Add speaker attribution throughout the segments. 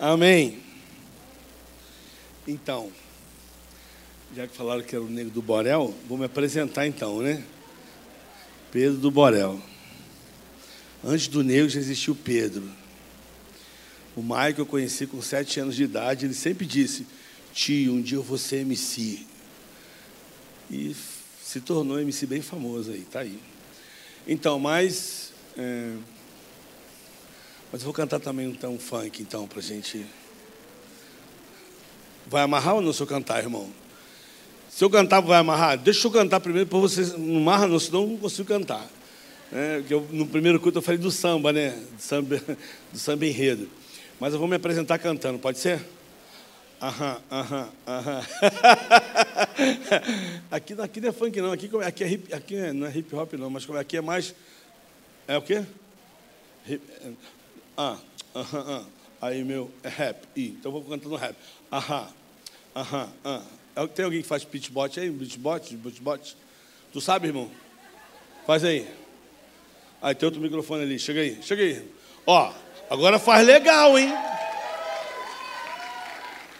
Speaker 1: Amém. Então, já que falaram que era o negro do Borel, vou me apresentar então, né? Pedro do Borel. Antes do negro já existiu Pedro. O Michael eu conheci com sete anos de idade, ele sempre disse, tio, um dia eu vou ser MC. E se tornou MC bem famoso aí, tá aí. Então, mas. É, mas eu vou cantar também então um funk, então, pra gente. Vai amarrar ou não se eu cantar, irmão? Se eu cantar, vai amarrar? Deixa eu cantar primeiro, para vocês não amarra, não, senão eu não consigo cantar. É, eu, no primeiro culto eu falei do samba, né? Do samba, do samba enredo. Mas eu vou me apresentar cantando, pode ser? Aham, aham, aham. aqui, aqui não é funk não, aqui, aqui, é hip, aqui não é hip hop não, mas aqui é mais. É o quê? Hip, ah, aham, ah. Aí meu, é rap. I, então eu vou cantando rap. Aham, aham, ah. Tem alguém que faz beatbot aí? Beatbot? Beatbot? Tu sabe, irmão? Faz aí. Aí tem outro microfone ali. Chega aí, chega aí. Ó, agora faz legal, hein?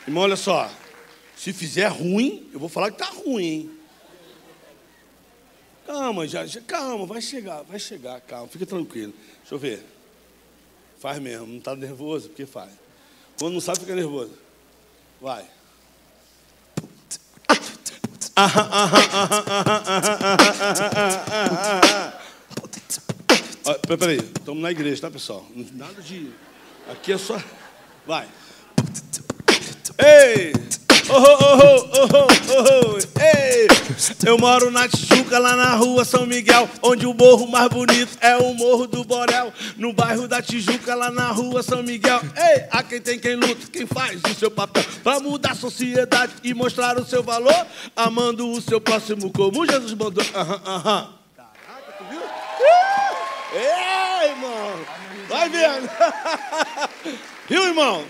Speaker 1: Irmão, olha só. Se fizer ruim, eu vou falar que tá ruim, hein? Calma, já, já, calma, vai chegar, vai chegar, calma, fica tranquilo. Deixa eu ver. Faz mesmo, não está nervoso? Porque faz. Quando não sabe, fica nervoso. Vai. Peraí, estamos na igreja, tá, pessoal? Nada de. Aqui é só. Vai. Ei! Oh, oh, oh, oh, oh, Ei! Eu moro na Tijuca, lá na rua São Miguel, onde o morro mais bonito é o Morro do Borel. No bairro da Tijuca, lá na rua São Miguel. Ei! A quem tem quem luta, quem faz o seu papel pra mudar a sociedade e mostrar o seu valor, amando o seu próximo como Jesus mandou. Aham, aham. Caraca, tu viu? Uh! Ei, irmão! Vai vendo! Viu, irmão?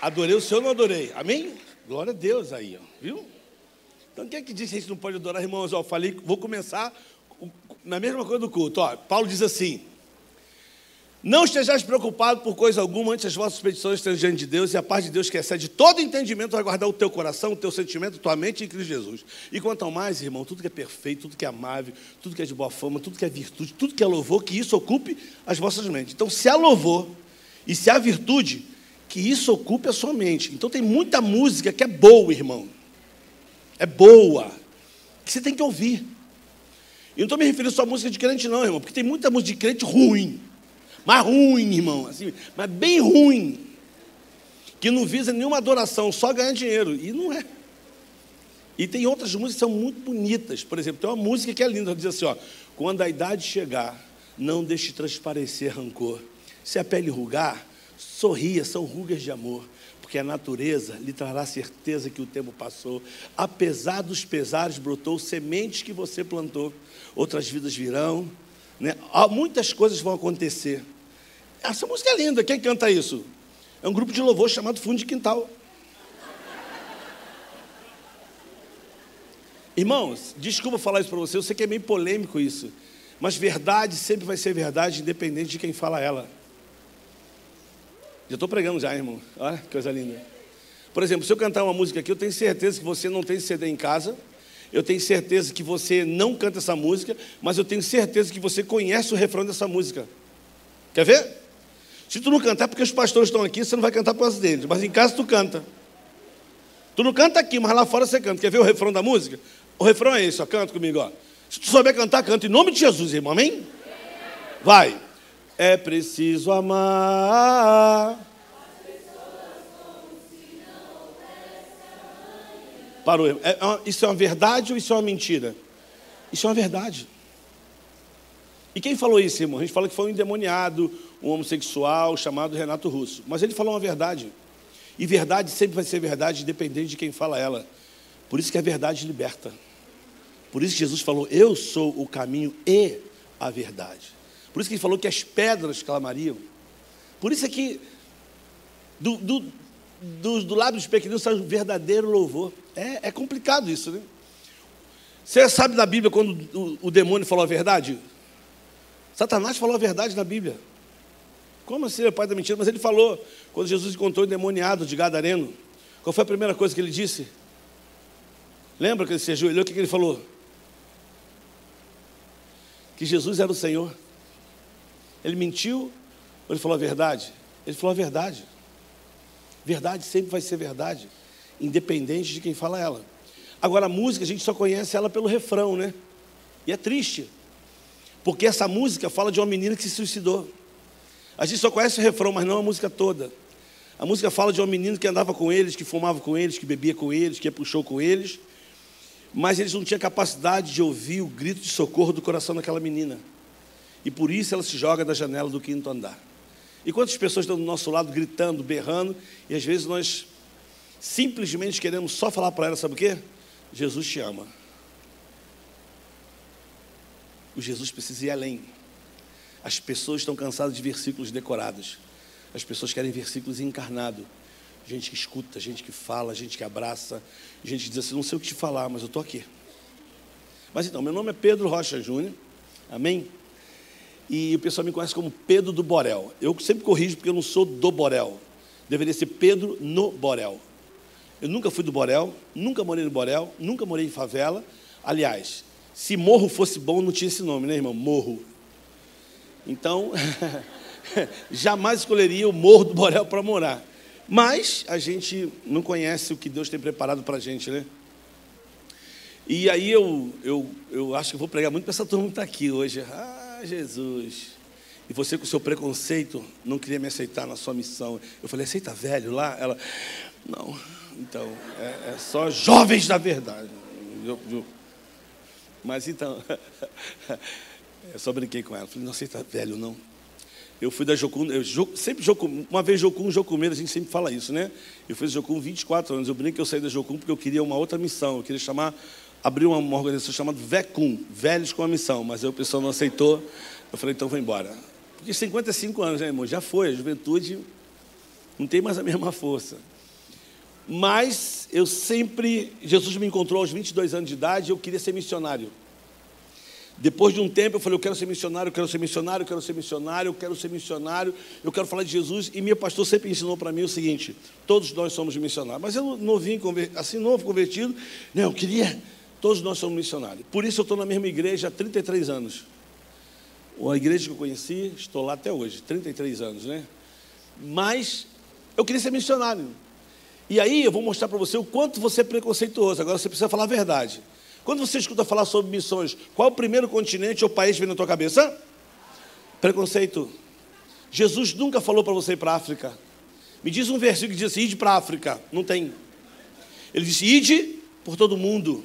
Speaker 1: Adorei o Senhor, não adorei. Amém? Glória a Deus aí, ó. viu? Então, quem é que disse que a gente não pode adorar, irmãos? Ó, falei, vou começar na mesma coisa do culto. Ó, Paulo diz assim: Não estejais preocupado por coisa alguma, antes as vossas petições estejam diante de Deus, e a paz de Deus que excede todo entendimento vai guardar o teu coração, o teu sentimento, a tua mente em Cristo Jesus. E quanto ao mais, irmão, tudo que é perfeito, tudo que é amável, tudo que é de boa fama, tudo que é virtude, tudo que é louvor, que isso ocupe as vossas mentes. Então, se há louvor e se há virtude, que isso ocupe a sua mente. Então tem muita música que é boa, irmão. É boa. Que você tem que ouvir. E não estou me referindo só a música de crente, não, irmão, porque tem muita música de crente ruim. Mas ruim, irmão. Assim, mas bem ruim. Que não visa nenhuma adoração, só ganhar dinheiro. E não é. E tem outras músicas que são muito bonitas. Por exemplo, tem uma música que é linda, diz assim: ó, quando a idade chegar, não deixe transparecer rancor. Se a pele rugar, Sorria, são rugas de amor, porque a natureza lhe trará certeza que o tempo passou. Apesar dos pesares, brotou sementes que você plantou, outras vidas virão, né? muitas coisas vão acontecer. Essa música é linda, quem canta isso? É um grupo de louvor chamado Fundo de Quintal. Irmãos, desculpa falar isso para você, eu sei que é meio polêmico isso, mas verdade sempre vai ser verdade, independente de quem fala ela. Já estou pregando já, irmão. Olha que coisa linda. Por exemplo, se eu cantar uma música aqui, eu tenho certeza que você não tem CD em casa. Eu tenho certeza que você não canta essa música, mas eu tenho certeza que você conhece o refrão dessa música. Quer ver? Se tu não cantar, porque os pastores estão aqui, você não vai cantar por causa deles, mas em casa tu canta. Tu não canta aqui, mas lá fora você canta. Quer ver o refrão da música? O refrão é esse, ó, canta comigo, ó. Se tu souber cantar, canta em nome de Jesus, irmão, amém? Vai. É preciso amar. Parou. É, é isso é uma verdade ou isso é uma mentira? Isso é uma verdade. E quem falou isso, irmão? A gente fala que foi um endemoniado, um homossexual chamado Renato Russo. Mas ele falou uma verdade. E verdade sempre vai ser verdade, independente de quem fala ela. Por isso que a verdade liberta. Por isso que Jesus falou: Eu sou o caminho e a verdade. Por isso que ele falou que as pedras clamariam. Por isso é que do, do, do, do dos pequeninos sai um verdadeiro louvor. É, é complicado isso, né? Você sabe na Bíblia quando o, o demônio falou a verdade? Satanás falou a verdade na Bíblia. Como assim é pai da mentira? Mas ele falou, quando Jesus encontrou o endemoniado de Gadareno, qual foi a primeira coisa que ele disse? Lembra que ele se ajoelhou? O que ele falou? Que Jesus era o Senhor. Ele mentiu ou ele falou a verdade? Ele falou a verdade. Verdade sempre vai ser verdade, independente de quem fala ela. Agora, a música, a gente só conhece ela pelo refrão, né? E é triste, porque essa música fala de uma menina que se suicidou. A gente só conhece o refrão, mas não a música toda. A música fala de um menino que andava com eles, que fumava com eles, que bebia com eles, que show com eles, mas eles não tinham capacidade de ouvir o grito de socorro do coração daquela menina. E por isso ela se joga da janela do quinto andar. E quantas pessoas estão do nosso lado gritando, berrando, e às vezes nós simplesmente queremos só falar para ela, sabe o quê? Jesus te ama. O Jesus precisa ir além. As pessoas estão cansadas de versículos decorados. As pessoas querem versículos encarnados. Gente que escuta, gente que fala, gente que abraça, gente que diz assim: não sei o que te falar, mas eu estou aqui. Mas então, meu nome é Pedro Rocha Júnior, amém? E o pessoal me conhece como Pedro do Borel. Eu sempre corrijo porque eu não sou do Borel. Deveria ser Pedro no Borel. Eu nunca fui do Borel, nunca morei no Borel, nunca morei em favela. Aliás, se morro fosse bom, não tinha esse nome, né, irmão? Morro. Então, jamais escolheria o Morro do Borel para morar. Mas a gente não conhece o que Deus tem preparado para a gente, né? E aí eu, eu, eu acho que vou pregar muito para essa turma que está aqui hoje. Ah, Jesus. E você com seu preconceito não queria me aceitar na sua missão. Eu falei, aceita velho lá? Ela, não. Então, é, é só jovens da verdade. Eu, eu, mas então, eu só brinquei com ela. Falei, não aceita velho, não. Eu fui da Jocum, eu, sempre Jocum, uma vez Jocum, Jocumeiro, a gente sempre fala isso, né? Eu fiz Jocum 24 anos. Eu brinco que eu saí da Jocum porque eu queria uma outra missão. Eu queria chamar, abrir uma, organização chamada VECUM, Velhos com a Missão. Mas aí o pessoal não aceitou. Eu falei, então vou embora. Porque 55 anos, né, irmão? Já foi, a juventude não tem mais a mesma força. Mas eu sempre, Jesus me encontrou aos 22 anos de idade eu queria ser missionário. Depois de um tempo eu falei, eu quero ser missionário, eu quero ser missionário, eu quero ser missionário, eu quero ser missionário, eu quero falar de Jesus. E meu pastor sempre ensinou para mim o seguinte: todos nós somos missionários. Mas eu novinho, assim novo, convertido, não, eu queria, todos nós somos missionários. Por isso eu estou na mesma igreja há 33 anos. A igreja que eu conheci, estou lá até hoje, 33 anos, né? Mas eu queria ser missionário. E aí eu vou mostrar para você o quanto você é preconceituoso. Agora você precisa falar a verdade. Quando você escuta falar sobre missões, qual é o primeiro continente ou país que vem na tua cabeça? Preconceito. Jesus nunca falou para você ir para a África. Me diz um versículo que diz assim: ide para a África. Não tem. Ele disse: ide por todo mundo.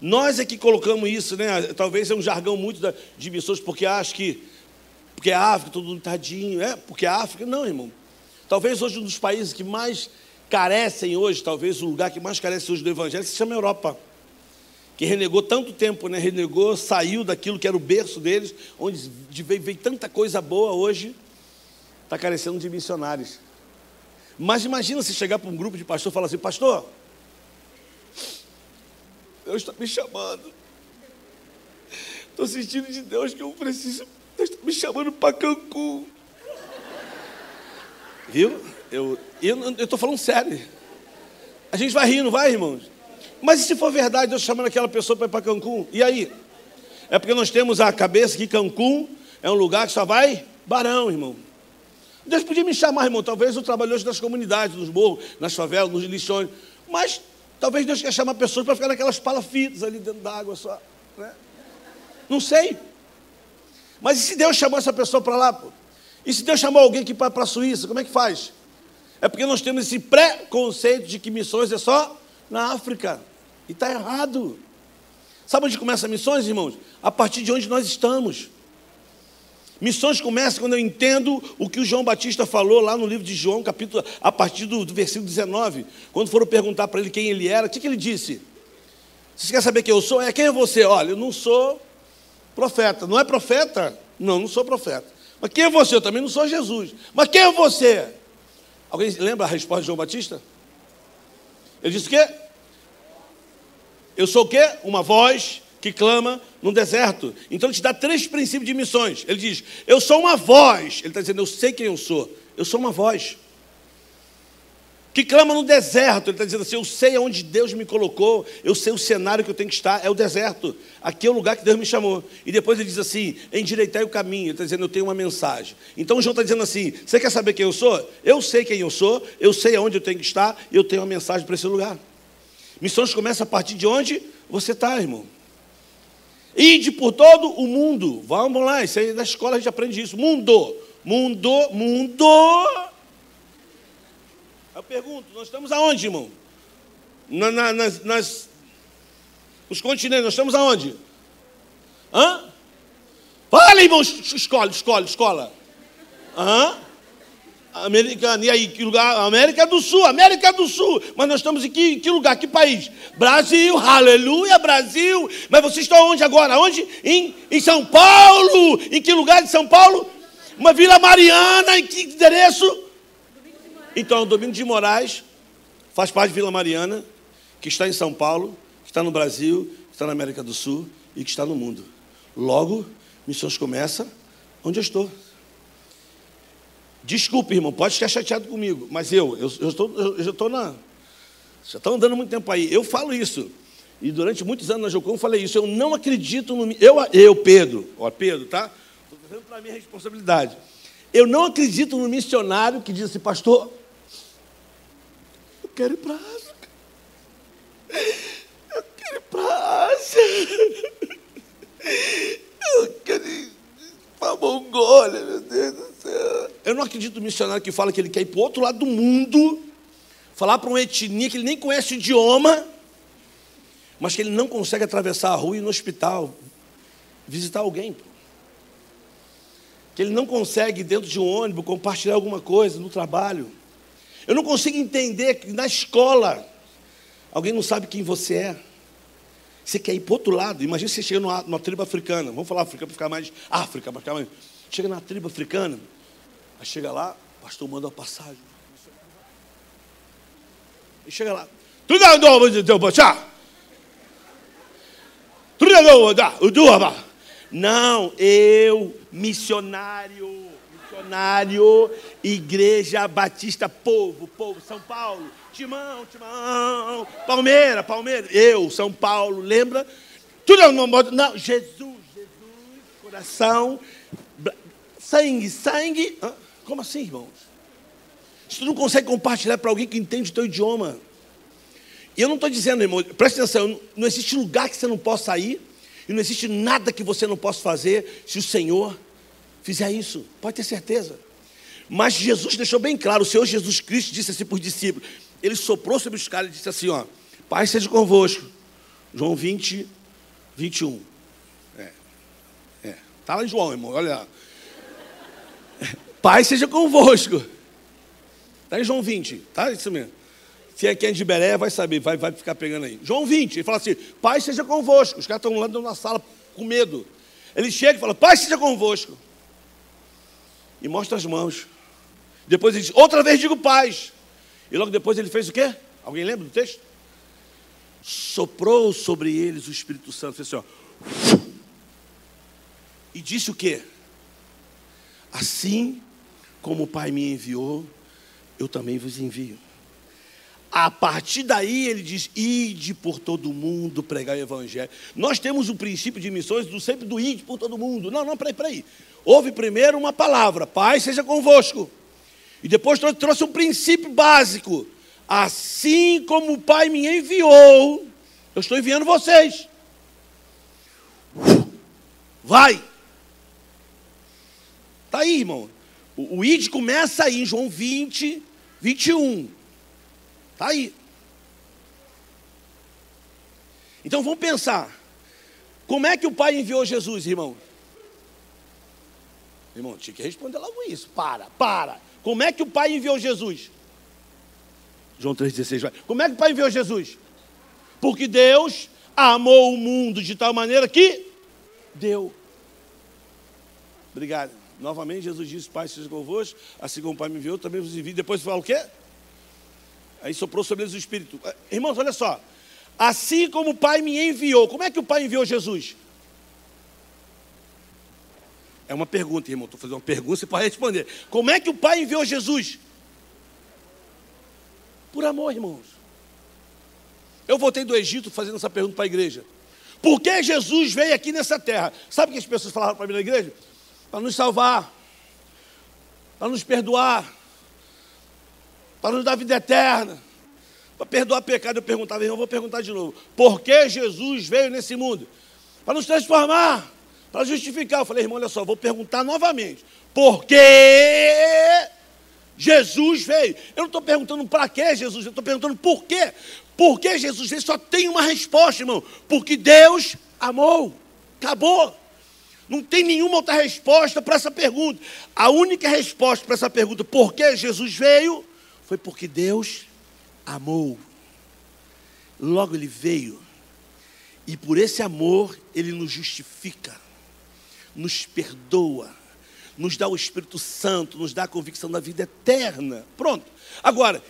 Speaker 1: Nós é que colocamos isso, né? Talvez é um jargão muito de missões, porque acho que porque a África, todo mundo tadinho, é? Porque a África, não, irmão. Talvez hoje um dos países que mais carecem hoje, talvez o lugar que mais carece hoje do Evangelho, se chama Europa. Que renegou tanto tempo, né? renegou, saiu daquilo que era o berço deles, onde veio, veio tanta coisa boa, hoje está carecendo de missionários. Mas imagina se chegar para um grupo de pastor e falar assim, pastor, Deus está me chamando. Estou sentindo de Deus que eu preciso. Deus está me chamando para Cancún. Viu? Eu estou falando sério. A gente vai rir, não vai, irmãos? Mas e se for verdade, Deus chamando aquela pessoa para ir para Cancún? E aí? É porque nós temos a cabeça que Cancún é um lugar que só vai barão, irmão. Deus podia me chamar, irmão. Talvez eu trabalhe hoje nas comunidades, nos morros, nas favelas, nos lixões. Mas talvez Deus quer chamar pessoas para ficar naquelas palafitas ali dentro da água só. Né? Não sei. Mas e se Deus chamar essa pessoa para lá? Pô? E se Deus chamou alguém que para a Suíça, como é que faz? É porque nós temos esse preconceito de que missões é só na África. E está errado. Sabe onde começa missões, irmãos? A partir de onde nós estamos. Missões começam quando eu entendo o que o João Batista falou lá no livro de João, capítulo, a partir do, do versículo 19. Quando foram perguntar para ele quem ele era, o que, que ele disse? Você quer saber quem eu sou? É quem é você? Olha, eu não sou profeta. Não é profeta? Não, não sou profeta. Mas quem é você? Eu também não sou Jesus. Mas quem é você? Alguém lembra a resposta de João Batista? Ele disse o quê? Eu sou o quê? Uma voz que clama no deserto. Então ele te dá três princípios de missões. Ele diz: Eu sou uma voz. Ele está dizendo: Eu sei quem eu sou. Eu sou uma voz. Que clama no deserto. Ele está dizendo assim: Eu sei aonde Deus me colocou. Eu sei o cenário que eu tenho que estar. É o deserto. Aqui é o lugar que Deus me chamou. E depois ele diz assim: Endireitai o caminho. Ele está dizendo: Eu tenho uma mensagem. Então João está dizendo assim: Você quer saber quem eu sou? Eu sei quem eu sou. Eu sei aonde eu tenho que estar. Eu tenho uma mensagem para esse lugar. Missões começam a partir de onde você está, irmão. Ide por todo o mundo. Vamos lá, isso aí na escola a gente aprende isso. Mundo, mundo, mundo. Eu pergunto, nós estamos aonde, irmão? Na, na, nas, nas, os continentes, nós estamos aonde? Hã? Fala, irmão, escola, escola, escola. Hã? Americano. E aí, que lugar? América do Sul, América do Sul. Mas nós estamos em que, que lugar? Que país? Brasil, aleluia, Brasil. Mas vocês estão onde agora? Onde? Em, em São Paulo. Em que lugar de São Paulo? Uma Vila Mariana. Em que endereço? Então, o Domingo de Moraes faz parte de Vila Mariana, que está em São Paulo, que está no Brasil, que está na América do Sul e que está no mundo. Logo, missões começa onde eu estou. Desculpe, irmão, pode ficar chateado comigo, mas eu, eu, eu, estou, eu, já estou na. Já estou andando muito tempo aí. Eu falo isso. E durante muitos anos na eu falei isso. Eu não acredito no. Eu, eu Pedro, ó, Pedro, tá? Estou trazendo para minha responsabilidade. Eu não acredito no missionário que diz assim, pastor, eu quero ir para África. Eu quero ir para Ásia. Eu quero ir a Mongólia, meu Deus do céu. Eu não acredito no missionário que fala que ele quer ir para o outro lado do mundo, falar para uma etnia que ele nem conhece o idioma, mas que ele não consegue atravessar a rua e ir no hospital visitar alguém. Que ele não consegue, dentro de um ônibus, compartilhar alguma coisa no trabalho. Eu não consigo entender que na escola alguém não sabe quem você é. Você quer ir para outro lado. Imagina você chega numa, numa tribo africana. Vamos falar África para ficar mais. África, para ficar mais. Chega na tribo africana. Aí chega lá, o pastor manda uma passagem. E chega lá. Não, eu, missionário, missionário, Igreja Batista Povo, Povo, São Paulo, Timão, Timão, Palmeira, Palmeira, eu, São Paulo, lembra? Tudo é uma moda. Não, Jesus, Jesus, coração, sangue, sangue. Como assim, irmãos? Se tu não consegue compartilhar para alguém que entende o teu idioma. E eu não estou dizendo, irmão, preste atenção, não existe lugar que você não possa ir, e não existe nada que você não possa fazer se o Senhor fizer isso. Pode ter certeza. Mas Jesus deixou bem claro, o Senhor Jesus Cristo disse assim para os discípulos: ele soprou sobre os caras e disse assim: ó, Pai seja convosco. João 20, 21. É. É. Está lá em João, irmão, olha lá. Pai seja convosco. Está em João 20, tá? Isso mesmo. Se é quem é de Beré, vai saber, vai, vai ficar pegando aí. João 20, ele fala assim: Pai seja convosco. Os caras estão lá na sala com medo. Ele chega e fala: Pai seja convosco. E mostra as mãos. Depois ele diz: Outra vez digo paz. E logo depois ele fez o quê? Alguém lembra do texto? Soprou sobre eles o Espírito Santo. Fez assim, ó. E disse o quê? Assim como o Pai me enviou, eu também vos envio. A partir daí ele diz: ide por todo mundo pregar o evangelho. Nós temos o princípio de missões do sempre do ide por todo mundo. Não, não, peraí, peraí. Houve primeiro uma palavra: Pai seja convosco. E depois trouxe um princípio básico. Assim como o Pai me enviou, eu estou enviando vocês. Vai. Está aí, irmão. O, o ID começa aí em João 20, 21. Está aí. Então vamos pensar. Como é que o Pai enviou Jesus, irmão? Irmão, tinha que responder logo isso. Para, para. Como é que o Pai enviou Jesus? João 3,16 vai. Como é que o Pai enviou Jesus? Porque Deus amou o mundo de tal maneira que deu. Obrigado. Novamente Jesus disse, Pai, seja convosco, assim como o Pai me enviou, também vos envio. Depois fala o quê? Aí soprou sobre eles o Espírito. Irmãos, olha só. Assim como o Pai me enviou. Como é que o Pai enviou Jesus? É uma pergunta, irmão. Estou fazendo uma pergunta, você pode responder. Como é que o Pai enviou Jesus? Por amor, irmãos. Eu voltei do Egito fazendo essa pergunta para a igreja. Por que Jesus veio aqui nessa terra? Sabe o que as pessoas falaram para mim na igreja? Para nos salvar, para nos perdoar, para nos dar vida eterna, para perdoar pecado. Eu perguntava, irmão, vou perguntar de novo. Por que Jesus veio nesse mundo? Para nos transformar, para justificar. Eu falei, irmão, olha só, vou perguntar novamente. Por que Jesus veio? Eu não estou perguntando para que Jesus veio, eu estou perguntando por quê. Por que Jesus veio? Só tem uma resposta, irmão. Porque Deus amou. Acabou. Não tem nenhuma outra resposta para essa pergunta. A única resposta para essa pergunta, por que Jesus veio, foi porque Deus amou. Logo ele veio. E por esse amor, ele nos justifica, nos perdoa, nos dá o Espírito Santo, nos dá a convicção da vida eterna. Pronto. Agora,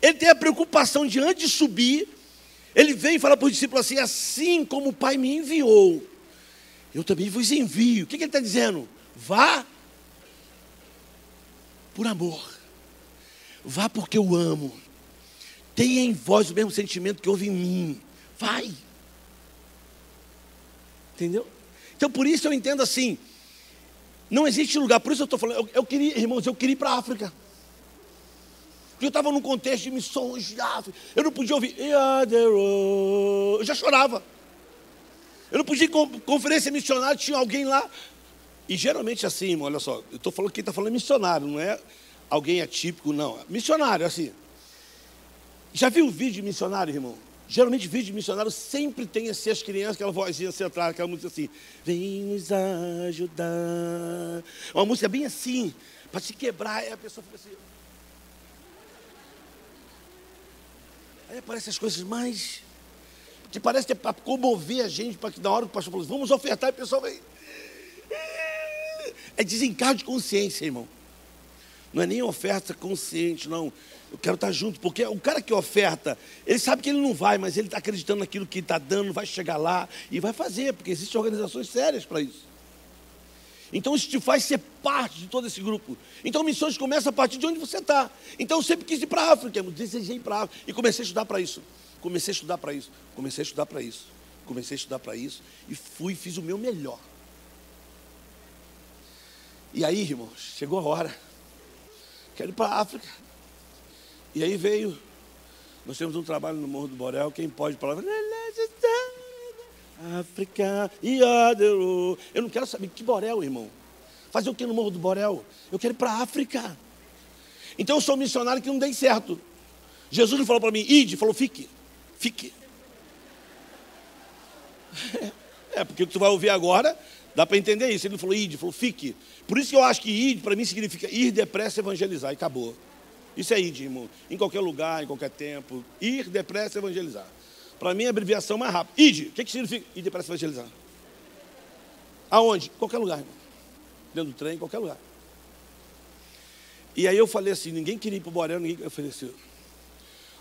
Speaker 1: ele tem a preocupação de antes de subir, ele vem e fala para os discípulos assim: assim como o Pai me enviou, eu também vos envio. O que, que ele está dizendo? Vá por amor. Vá porque eu amo. Tenha em vós o mesmo sentimento que houve em mim. Vai. Entendeu? Então por isso eu entendo assim. Não existe lugar, por isso eu estou falando, eu, eu, queria, irmãos, eu queria ir para a África. Eu estava num contexto de missões de África. Eu não podia ouvir. Eu já chorava. Eu não podia ir em conferência missionária, tinha alguém lá. E geralmente assim, irmão, olha só, eu estou falando quem está falando é missionário, não é alguém atípico, não. Missionário, assim. Já viu vídeo de missionário, irmão? Geralmente vídeo de missionário sempre tem assim as crianças, aquela vozinha central, aquela música assim, vem nos ajudar. Uma música bem assim, para te quebrar, aí a pessoa fica assim. Aí aparecem as coisas mais que parece que é para comover a gente, para que na hora o pastor falou, vamos ofertar, e o pessoal vem. É desencargo de consciência, irmão. Não é nem oferta consciente, não. Eu quero estar junto, porque o cara que oferta, ele sabe que ele não vai, mas ele está acreditando naquilo que está dando, vai chegar lá e vai fazer, porque existem organizações sérias para isso. Então isso te faz ser parte de todo esse grupo. Então missões começam a partir de onde você está. Então eu sempre quis ir para a África, eu desejei ir para a África e comecei a estudar para isso. Comecei a estudar para isso, comecei a estudar para isso, comecei a estudar para isso e fui, fiz o meu melhor. E aí, irmãos, chegou a hora. Quero ir para a África. E aí veio. Nós temos um trabalho no Morro do Borel. Quem pode falar? África e Eu não quero saber que Borel, irmão. Fazer o que no Morro do Borel? Eu quero ir para a África. Então eu sou um missionário que não dei certo. Jesus não falou para mim, ide, falou, fique. Fique. É, porque o que tu vai ouvir agora, dá para entender isso. Ele não falou ide, falou fique. Por isso que eu acho que ide, para mim, significa ir depressa evangelizar e acabou. Isso é ide, irmão. Em qualquer lugar, em qualquer tempo. Ir depressa evangelizar. Para mim, é a abreviação mais rápida. Ide, o que, que significa ir depressa evangelizar? Aonde? Qualquer lugar, irmão. Dentro do trem, em qualquer lugar. E aí eu falei assim, ninguém queria ir para o Borel, ninguém. Eu falei assim,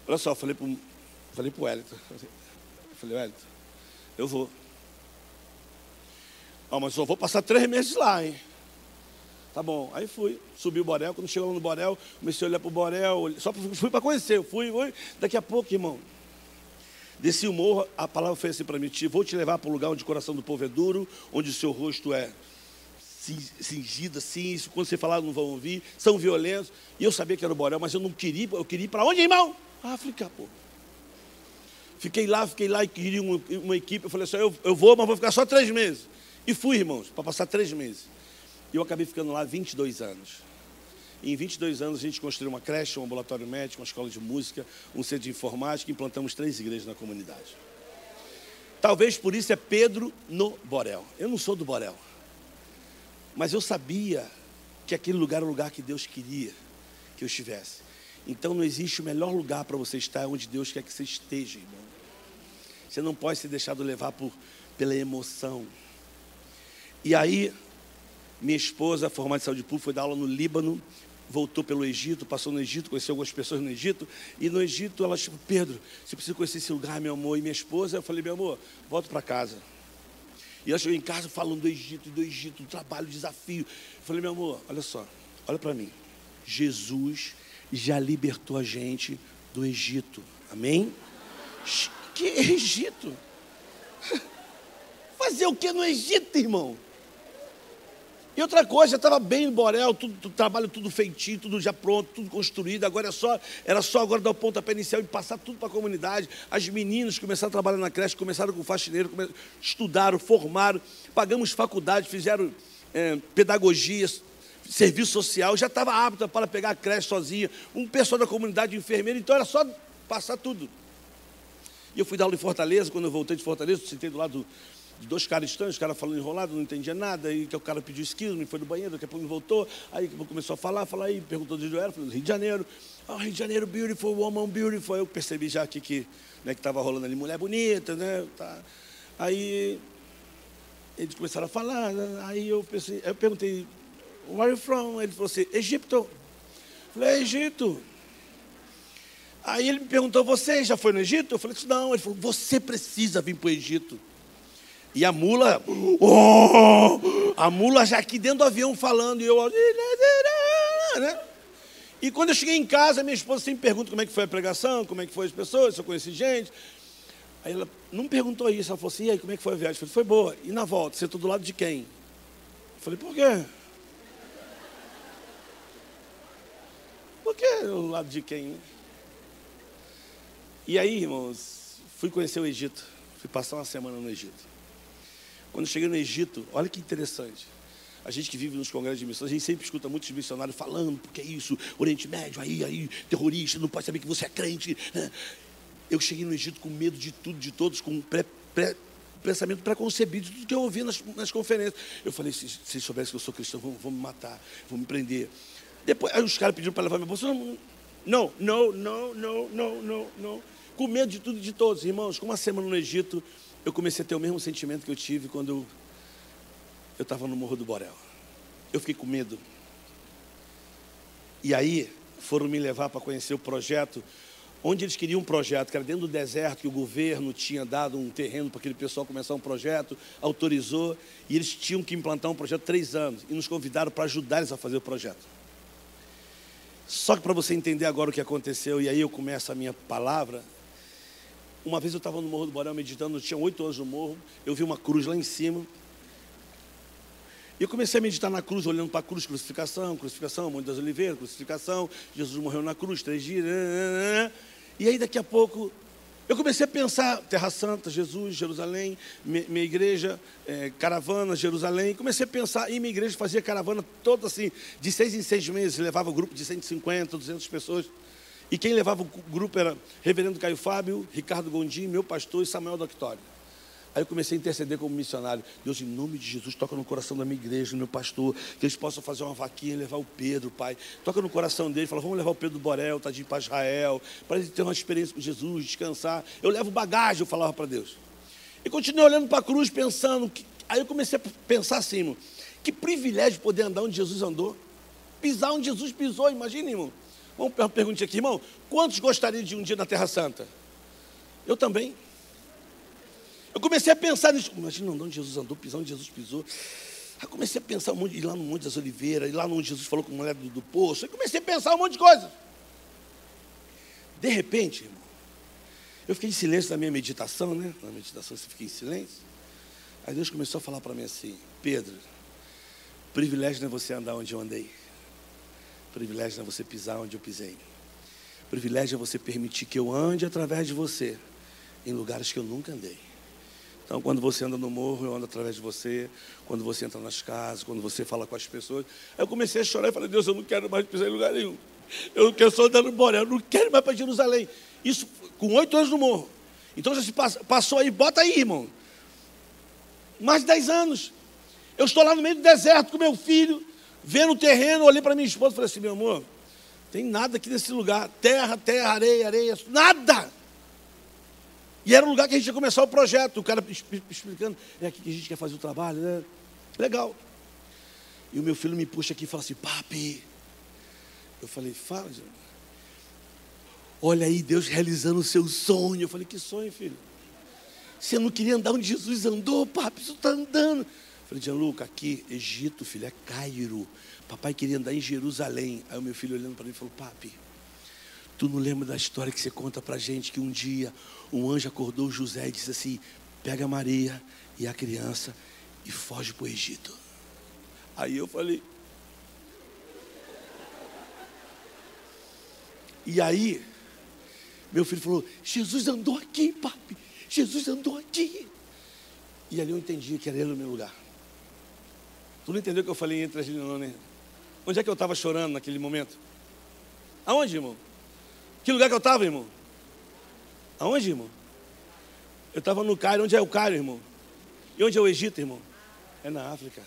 Speaker 1: olha só, eu falei para Falei o Wellington. Falei, Wellington, eu vou. Ah, mas só vou passar três meses lá, hein? Tá bom. Aí fui, subi o Borel. Quando chegou no Borel, comecei a olhar para o Borel. Só fui para conhecer. Eu fui, fui. Daqui a pouco, irmão. Desci o morro, a palavra foi assim para mim: Vou te levar para o lugar onde o coração do povo é duro, onde o seu rosto é cingido assim. Isso, quando você falar, não vão ouvir. São violentos. E eu sabia que era o Borel, mas eu não queria. Eu queria ir para onde, irmão? África, pô. Fiquei lá, fiquei lá e queria uma, uma equipe. Eu falei assim: eu, eu vou, mas vou ficar só três meses. E fui, irmãos, para passar três meses. E eu acabei ficando lá 22 anos. E em 22 anos a gente construiu uma creche, um ambulatório médico, uma escola de música, um centro de informática e implantamos três igrejas na comunidade. Talvez por isso é Pedro no Borel. Eu não sou do Borel. Mas eu sabia que aquele lugar era o lugar que Deus queria que eu estivesse. Então não existe o melhor lugar para você estar onde Deus quer que você esteja, irmão. Você não pode ser deixado levar por, pela emoção. E aí, minha esposa, formada de saúde pública, foi dar aula no Líbano. voltou pelo Egito, passou no Egito, conheceu algumas pessoas no Egito, e no Egito ela tipo, Pedro, você precisa conhecer esse lugar, meu amor, e minha esposa. Eu falei, meu amor, volta para casa. E ela chegou em casa falando do Egito, do Egito, do trabalho, do desafio. Eu falei, meu amor, olha só, olha para mim. Jesus já libertou a gente do Egito. Amém? Que Egito? Fazer o que no Egito, irmão? E outra coisa, estava bem no Borel, tudo, tudo, trabalho tudo feitinho, tudo já pronto, tudo construído. Agora é só, era só agora dar o pontapé inicial e passar tudo para a comunidade. As meninas começaram a trabalhar na creche, começaram com faxineiro, estudaram, formaram, pagamos faculdade, fizeram é, pedagogia, serviço social, já estava apta para pegar a creche sozinha, um pessoal da comunidade enfermeiro, então era só passar tudo. E eu fui dar aula em Fortaleza, quando eu voltei de Fortaleza, sentei do lado do dois caras estranhos, o cara falando enrolado, não entendia nada, aí que o cara pediu esquilo, me foi no banheiro, daqui a pouco voltou, aí começou a falar, falar aí, perguntou de onde eu era, falei, Rio de Janeiro, oh, Rio de Janeiro, beautiful woman, beautiful, eu percebi já aqui que né, estava rolando ali, mulher bonita, né, tá. aí eles começaram a falar, né, aí eu pensei, eu perguntei, where are you from? Ele falou assim, Egito. Falei, Egito. Aí ele me perguntou, você já foi no Egito? Eu falei, não. Ele falou, você precisa vir para o Egito. E a mula, oh, a mula já aqui dentro do avião falando, e eu, né? E quando eu cheguei em casa, minha esposa sempre pergunta como é que foi a pregação, como é que foi as pessoas, se eu conheci gente. Aí ela não perguntou isso, ela falou assim, e aí, como é que foi a viagem? Eu falei, foi boa. E na volta, você está do lado de quem? Eu falei, por quê? Por que do lado de quem? E aí, irmãos, fui conhecer o Egito. Fui passar uma semana no Egito. Quando cheguei no Egito, olha que interessante. A gente que vive nos congressos de missões, a gente sempre escuta muitos missionários falando, porque é isso, Oriente Médio, aí, aí, terrorista, não pode saber que você é crente. Eu cheguei no Egito com medo de tudo, de todos, com um pré, pré, pensamento preconcebido de tudo que eu ouvi nas, nas conferências. Eu falei, se vocês soubessem que eu sou cristão, vão, vão me matar, vão me prender. Depois, aí os caras pediram para levar minha bolsa. Não, não, não, não, não, não, não. Com medo de tudo e de todos, irmãos. Com uma semana no Egito, eu comecei a ter o mesmo sentimento que eu tive quando eu estava no Morro do Borel. Eu fiquei com medo. E aí foram me levar para conhecer o projeto, onde eles queriam um projeto, que era dentro do deserto, que o governo tinha dado um terreno para aquele pessoal começar um projeto, autorizou, e eles tinham que implantar um projeto três anos, e nos convidaram para ajudar eles a fazer o projeto. Só que para você entender agora o que aconteceu, e aí eu começo a minha palavra, uma vez eu estava no Morro do Borel meditando, eu tinha oito anos no morro, eu vi uma cruz lá em cima. E eu comecei a meditar na cruz, olhando para a cruz, crucificação, crucificação, Monte das Oliveiras, crucificação, Jesus morreu na cruz, três dias. Né, né, né, e aí daqui a pouco, eu comecei a pensar, Terra Santa, Jesus, Jerusalém, minha, igreja, é, caravana, Jerusalém. Comecei a pensar, e minha igreja fazia caravana toda assim, de seis em seis meses, levava um grupo de 150, 200 pessoas. E quem levava o grupo era Reverendo Caio Fábio, Ricardo Gondim, meu pastor e Samuel Doctório. Aí eu comecei a interceder como missionário. Deus, em nome de Jesus, toca no coração da minha igreja, do meu pastor, que eles possam fazer uma vaquinha e levar o Pedro, Pai. Toca no coração dele, fala, vamos levar o Pedro do Borel, tadinho para Israel, para ele ter uma experiência com Jesus, descansar. Eu levo bagagem, eu falava para Deus. E continuei olhando para a cruz, pensando. Que... Aí eu comecei a pensar assim, irmão, que privilégio poder andar onde Jesus andou. Pisar onde Jesus pisou, imagina, irmão. Vamos uma aqui, irmão. Quantos gostariam de um dia na Terra Santa? Eu também. Eu comecei a pensar nisso. Imagina onde Jesus andou, pisar onde Jesus pisou. Aí comecei a pensar um monte, ir lá no Monte das Oliveiras, ir lá onde Jesus falou com a mulher do, do poço. Aí comecei a pensar um monte de coisa. De repente, irmão, eu fiquei em silêncio na minha meditação, né? Na meditação você fica em silêncio. Aí Deus começou a falar para mim assim: Pedro, privilégio não é você andar onde eu andei. Privilégio é você pisar onde eu pisei. Privilégio é você permitir que eu ande através de você em lugares que eu nunca andei. Então, quando você anda no morro, eu ando através de você. Quando você entra nas casas, quando você fala com as pessoas. Eu comecei a chorar e falei: Deus, eu não quero mais pisar em lugar nenhum. Eu não quero só andar Borel, eu não quero mais para Jerusalém. Isso com oito anos no morro. Então já se passou aí, bota aí, irmão. Mais de dez anos. Eu estou lá no meio do deserto com meu filho vendo o terreno, olhei para minha esposa e falei assim, meu amor, tem nada aqui nesse lugar. Terra, terra, areia, areia, nada. E era o lugar que a gente ia começar o projeto. O cara explicando, é aqui que a gente quer fazer o trabalho, né? Legal. E o meu filho me puxa aqui e fala assim, papi, Eu falei, fala. Olha aí, Deus realizando o seu sonho. Eu falei, que sonho, filho? Você não queria andar onde Jesus andou, papi, você está andando. Falei, Gianluca, aqui, Egito, filho, é Cairo. Papai queria andar em Jerusalém. Aí o meu filho olhando para mim falou, papi, tu não lembra da história que você conta para gente que um dia um anjo acordou José e disse assim, pega Maria e a criança e foge para o Egito. Aí eu falei. E aí, meu filho falou: Jesus andou aqui, papi. Jesus andou aqui. E ali eu entendi que era ele no meu lugar. Tu não entendeu o que eu falei entre as linhas, não, né? Onde é que eu estava chorando naquele momento? Aonde, irmão? Que lugar que eu estava, irmão? Aonde, irmão? Eu estava no Cairo. Onde é o Cairo, irmão? E onde é o Egito, irmão? É na África.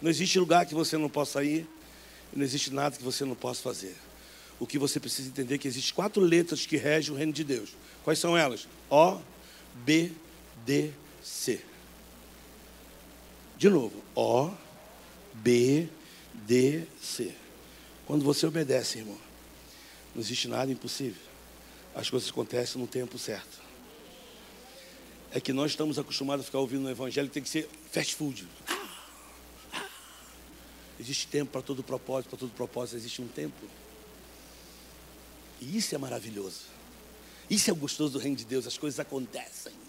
Speaker 1: Não existe lugar que você não possa ir, não existe nada que você não possa fazer. O que você precisa entender é que existem quatro letras que regem o reino de Deus. Quais são elas? O, B, D, C. De novo, O, B, D, C. Quando você obedece, irmão, não existe nada impossível. As coisas acontecem no tempo certo. É que nós estamos acostumados a ficar ouvindo no evangelho que tem que ser fast food. Existe tempo para todo propósito, para todo propósito existe um tempo. E isso é maravilhoso. Isso é o gostoso do reino de Deus, as coisas acontecem.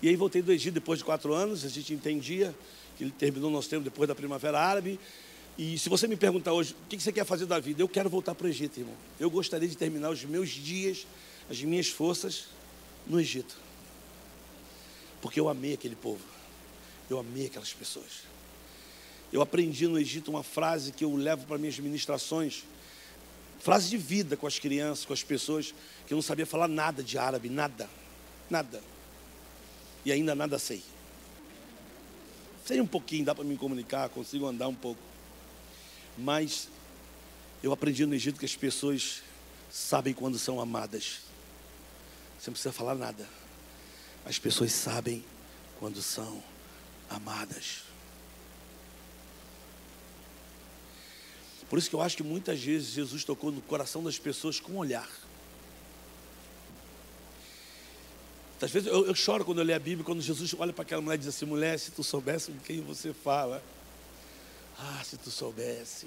Speaker 1: E aí voltei do Egito depois de quatro anos, a gente entendia que ele terminou nosso tempo depois da Primavera Árabe. E se você me perguntar hoje, o que você quer fazer da vida? Eu quero voltar para o Egito, irmão. Eu gostaria de terminar os meus dias, as minhas forças no Egito. Porque eu amei aquele povo. Eu amei aquelas pessoas. Eu aprendi no Egito uma frase que eu levo para minhas ministrações, frase de vida com as crianças, com as pessoas, que eu não sabia falar nada de árabe, nada, nada. E ainda nada sei. Sei um pouquinho, dá para me comunicar, consigo andar um pouco. Mas eu aprendi no Egito que as pessoas sabem quando são amadas. Você não precisa falar nada. As pessoas sabem quando são amadas. Por isso que eu acho que muitas vezes Jesus tocou no coração das pessoas com um olhar. Às vezes eu, eu, choro quando eu leio a Bíblia, quando Jesus olha para aquela mulher e diz assim: mulher, se tu soubesse com quem você fala. Ah, se tu soubesse.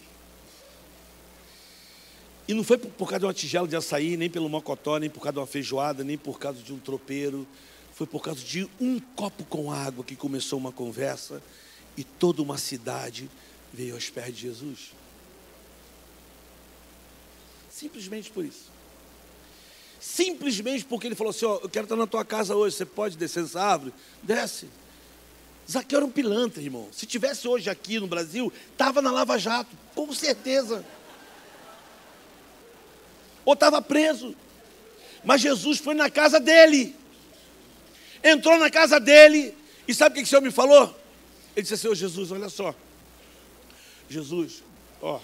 Speaker 1: E não foi por, por causa de uma tigela de açaí, nem pelo mocotó, nem por causa de uma feijoada, nem por causa de um tropeiro. Foi por causa de um copo com água que começou uma conversa e toda uma cidade veio aos pés de Jesus. Simplesmente por isso. Simplesmente porque ele falou assim: Ó, eu quero estar na tua casa hoje, você pode descer essa árvore? Desce. Zaqueu era um pilantra, irmão. Se tivesse hoje aqui no Brasil, estava na Lava Jato, com certeza. Ou estava preso. Mas Jesus foi na casa dele. Entrou na casa dele. E sabe o que, que o Senhor me falou? Ele disse assim: Ô Jesus, olha só. Jesus, ó,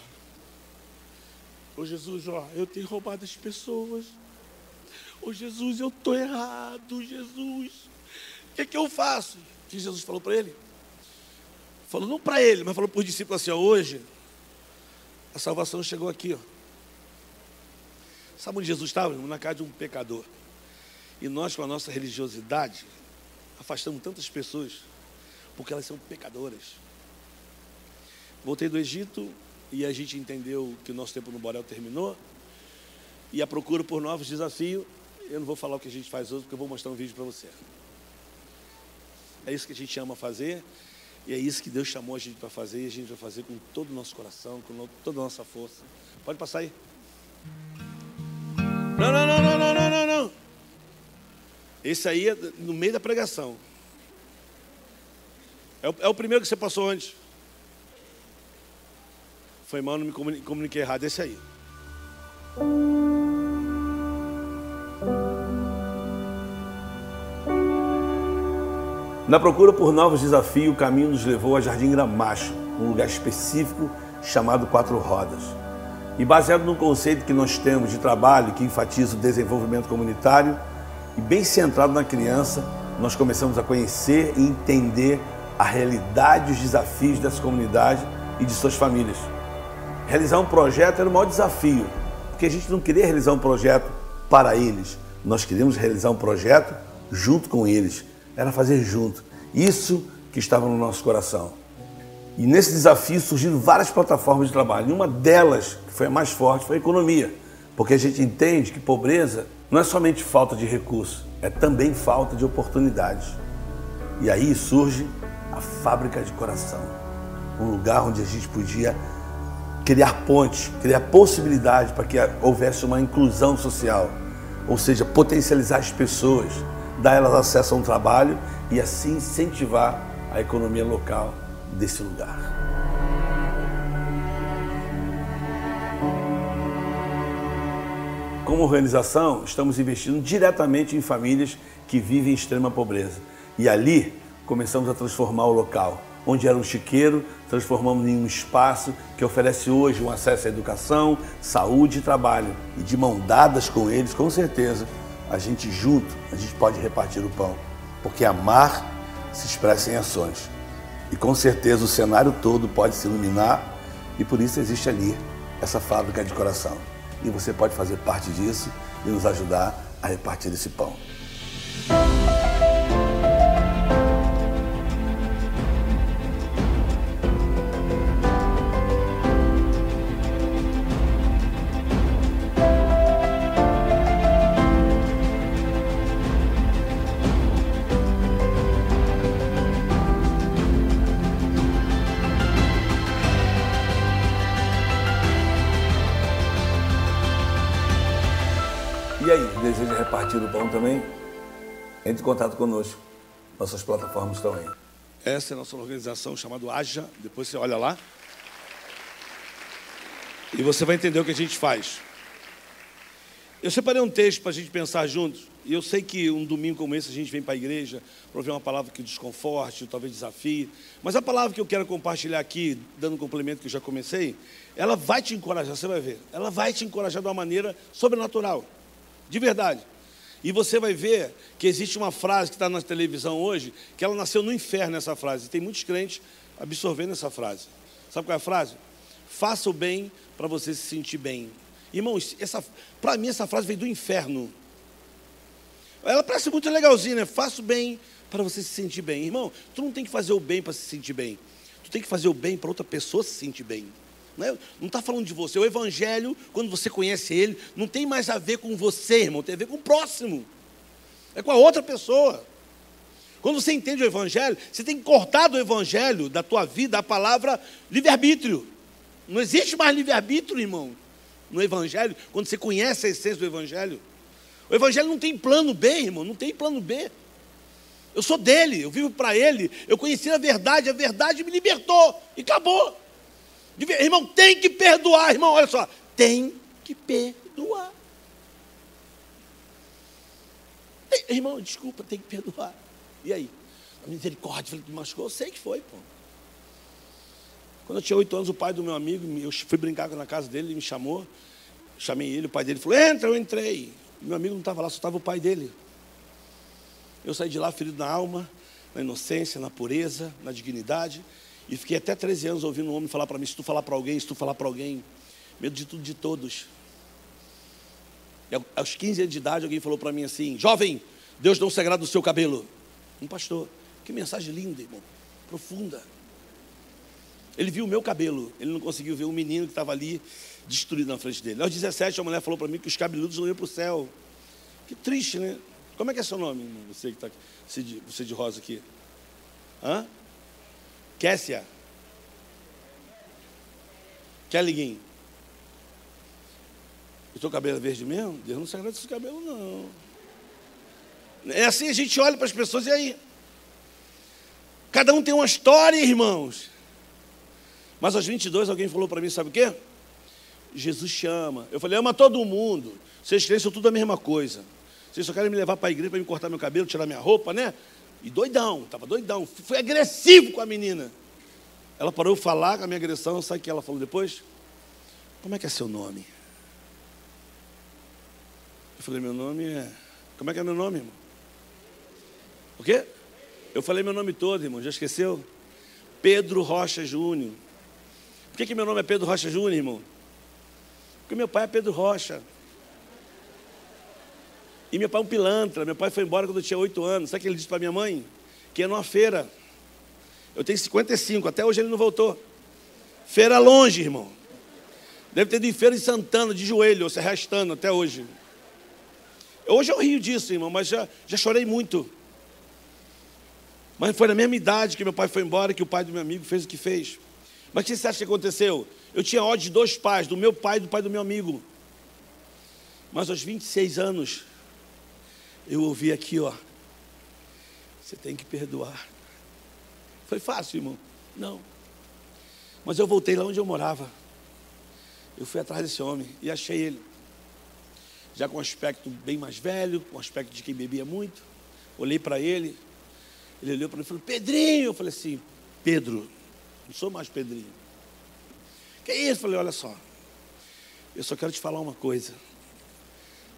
Speaker 1: Ô Jesus, ó, eu tenho roubado as pessoas. Ô Jesus, eu estou errado, Jesus. O que, é que eu faço? O que Jesus falou para ele? Falou não para ele, mas falou para os discípulos assim: ó, hoje a salvação chegou aqui. Ó. Sabe onde Jesus estava? Na casa de um pecador. E nós, com a nossa religiosidade, afastamos tantas pessoas, porque elas são pecadoras. Voltei do Egito, e a gente entendeu que o nosso tempo no Borel terminou. E a procura por novos desafios. Eu não vou falar o que a gente faz hoje, porque eu vou mostrar um vídeo para você. É isso que a gente ama fazer. E é isso que Deus chamou a gente para fazer. E a gente vai fazer com todo o nosso coração, com toda a nossa força. Pode passar aí. Não, não, não, não, não, não, não. Esse aí é no meio da pregação. É o, é o primeiro que você passou antes. Foi mal, não me comuniquei errado. Esse aí. Na procura por novos desafios, o caminho nos levou a Jardim Gramacho, um lugar específico chamado Quatro Rodas. E baseado no conceito que nós temos de trabalho que enfatiza o desenvolvimento comunitário e bem centrado na criança, nós começamos a conhecer e entender a realidade e os desafios dessa comunidade e de suas famílias. Realizar um projeto era o maior desafio, porque a gente não queria realizar um projeto para eles, nós queríamos realizar um projeto junto com eles, era fazer junto. Isso que estava no nosso coração. E nesse desafio surgiram várias plataformas de trabalho. E uma delas, que foi a mais forte, foi a economia. Porque a gente entende que pobreza não é somente falta de recursos, é também falta de oportunidades. E aí surge a fábrica de coração um lugar onde a gente podia criar pontes, criar possibilidade para que houvesse uma inclusão social, ou seja, potencializar as pessoas, dar elas acesso a um trabalho e assim incentivar a economia local desse lugar. Como organização, estamos investindo diretamente em famílias que vivem em extrema pobreza. E ali começamos a transformar o local. Onde era um chiqueiro, transformamos em um espaço que oferece hoje um acesso à educação, saúde e trabalho. E de mão dadas com eles, com certeza, a gente junto, a gente pode repartir o pão. Porque amar se expressa em ações. E com certeza o cenário todo pode se iluminar e por isso existe ali essa fábrica de coração. E você pode fazer parte disso e nos ajudar a repartir esse pão. Deseja repartir o pão também? Entre em contato conosco. Nossas plataformas estão aí. Essa é a nossa organização chamada Aja. Depois você olha lá. E você vai entender o que a gente faz. Eu separei um texto para a gente pensar juntos. E eu sei que um domingo como esse a gente vem para a igreja para ouvir uma palavra que desconforte, talvez desafie. Mas a palavra que eu quero compartilhar aqui, dando um complemento que eu já comecei, ela vai te encorajar, você vai ver. Ela vai te encorajar de uma maneira sobrenatural. De verdade. E você vai ver que existe uma frase que está na televisão hoje, que ela nasceu no inferno, essa frase. E tem muitos crentes absorvendo essa frase. Sabe qual é a frase? Faça o bem para você se sentir bem. Irmãos, para mim essa frase veio do inferno. Ela parece muito legalzinha, né? Faça o bem para você se sentir bem. Irmão, tu não tem que fazer o bem para se sentir bem. Tu tem que fazer o bem para outra pessoa se sentir bem. Não está falando de você. O Evangelho, quando você conhece ele, não tem mais a ver com você, irmão, tem a ver com o próximo. É com a outra pessoa. Quando você entende o Evangelho, você tem que cortar do Evangelho, da tua vida, a palavra livre-arbítrio. Não existe mais livre-arbítrio, irmão, no Evangelho, quando você conhece a essência do Evangelho. O Evangelho não tem plano B, irmão, não tem plano B. Eu sou dele, eu vivo para ele, eu conheci a verdade, a verdade me libertou e acabou. Irmão, tem que perdoar, irmão, olha só, tem que perdoar. Irmão, desculpa, tem que perdoar. E aí? A misericórdia, falei, machucou? Eu sei que foi, pô. Quando eu tinha oito anos, o pai do meu amigo, eu fui brincar na casa dele, ele me chamou. Chamei ele, o pai dele falou: Entra, eu entrei. Meu amigo não estava lá, só estava o pai dele. Eu saí de lá ferido na alma, na inocência, na pureza, na dignidade. E fiquei até 13 anos ouvindo um homem falar para mim: se tu falar para alguém, se tu falar para alguém, medo de tudo de todos. E aos 15 anos de idade, alguém falou para mim assim: Jovem, Deus não sagrado do seu cabelo. Um pastor, que mensagem linda, irmão, profunda. Ele viu o meu cabelo, ele não conseguiu ver um menino que estava ali destruído na frente dele. Aos 17, a mulher falou para mim que os cabeludos não iam para o céu. Que triste, né? Como é que é seu nome, irmão? Você que está aqui, você de, você de rosa aqui. Hã? Kessia. Kellyguinho. O teu cabelo é verde mesmo? Deus não se agrada desse cabelo, não. É assim, a gente olha para as pessoas e aí. Cada um tem uma história, irmãos. Mas aos 22 alguém falou para mim, sabe o quê? Jesus chama. Eu falei, ama todo mundo. Vocês creem, são tudo a mesma coisa. Vocês só querem me levar para a igreja para me cortar meu cabelo, tirar minha roupa, né? E doidão, estava doidão. Fui agressivo com a menina. Ela parou de falar com a minha agressão, sabe o que ela falou depois? Como é que é seu nome? Eu falei, meu nome é. Como é que é meu nome, irmão? O quê? Eu falei meu nome todo, irmão, já esqueceu? Pedro Rocha Júnior. Por que, que meu nome é Pedro Rocha Júnior, irmão? Porque meu pai é Pedro Rocha. E meu pai é um pilantra. Meu pai foi embora quando eu tinha oito anos. Sabe o que ele disse para minha mãe? Que ia numa feira. Eu tenho 55, até hoje ele não voltou. Feira longe, irmão. Deve ter ido em feira em Santana, de joelho, se arrastando até hoje. Hoje eu rio disso, irmão, mas já, já chorei muito. Mas foi na mesma idade que meu pai foi embora, que o pai do meu amigo fez o que fez. Mas o que você acha que aconteceu? Eu tinha ódio de dois pais, do meu pai e do pai do meu amigo. Mas aos 26 anos, eu ouvi aqui, ó. Você tem que perdoar. Foi fácil, irmão? Não. Mas eu voltei lá onde eu morava. Eu fui atrás desse homem e achei ele. Já com um aspecto bem mais velho, com um aspecto de quem bebia muito. Olhei para ele. Ele olhou para mim e falou: Pedrinho. Eu falei assim: Pedro, não sou mais Pedrinho. Que é isso? Eu falei: Olha só. Eu só quero te falar uma coisa.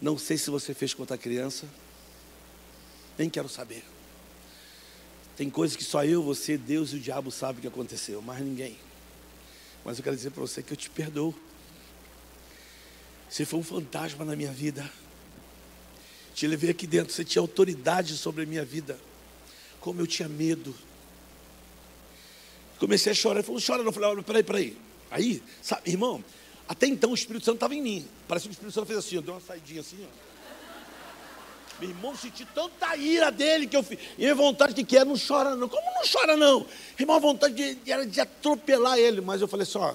Speaker 1: Não sei se você fez contra a criança. Nem quero saber. Tem coisas que só eu, você, Deus e o diabo sabem o que aconteceu, mais ninguém. Mas eu quero dizer para você que eu te perdoo. Você foi um fantasma na minha vida. Te levei aqui dentro, você tinha autoridade sobre a minha vida. Como eu tinha medo. Comecei a chorar, ele falou, chora. Eu falei, olha, peraí, peraí. Aí, sabe, irmão, até então o Espírito Santo estava em mim. Parece que o Espírito Santo fez assim, ó, deu uma saidinha assim, ó. Meu irmão, senti tanta ira dele que eu fiz. E a vontade de que era, não chora não. Como não chora não? Irmão, a vontade de, era de atropelar ele. Mas eu falei assim, ó,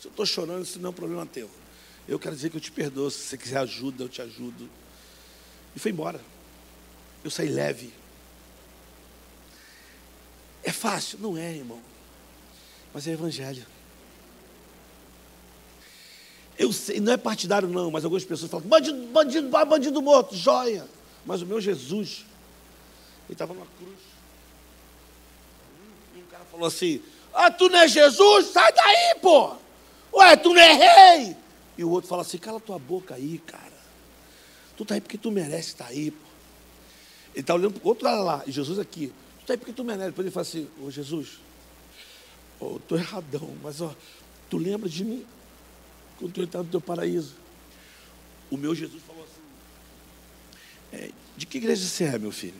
Speaker 1: se eu estou chorando, isso não é um problema teu. Eu quero dizer que eu te perdoo. Se você quiser ajuda, eu te ajudo. E foi embora. Eu saí leve. É fácil? Não é, irmão. Mas é evangelho. Eu sei, não é partidário não, mas algumas pessoas falam, bandido, bandido, bandido morto, joia. Mas o meu Jesus, ele estava numa cruz. E um cara falou assim: Ah, tu não é Jesus? Sai daí, pô! Ué, tu não é rei? E o outro fala assim: Cala tua boca aí, cara. Tu está aí porque tu merece estar tá aí, pô. Ele está olhando para o outro lado lá, e Jesus aqui. Tu está aí porque tu merece. Depois ele fala assim: Ô Jesus, oh, estou erradão, mas ó, tu lembra de mim quando tu entrar no teu paraíso? O meu Jesus falou de que igreja você é, meu filho?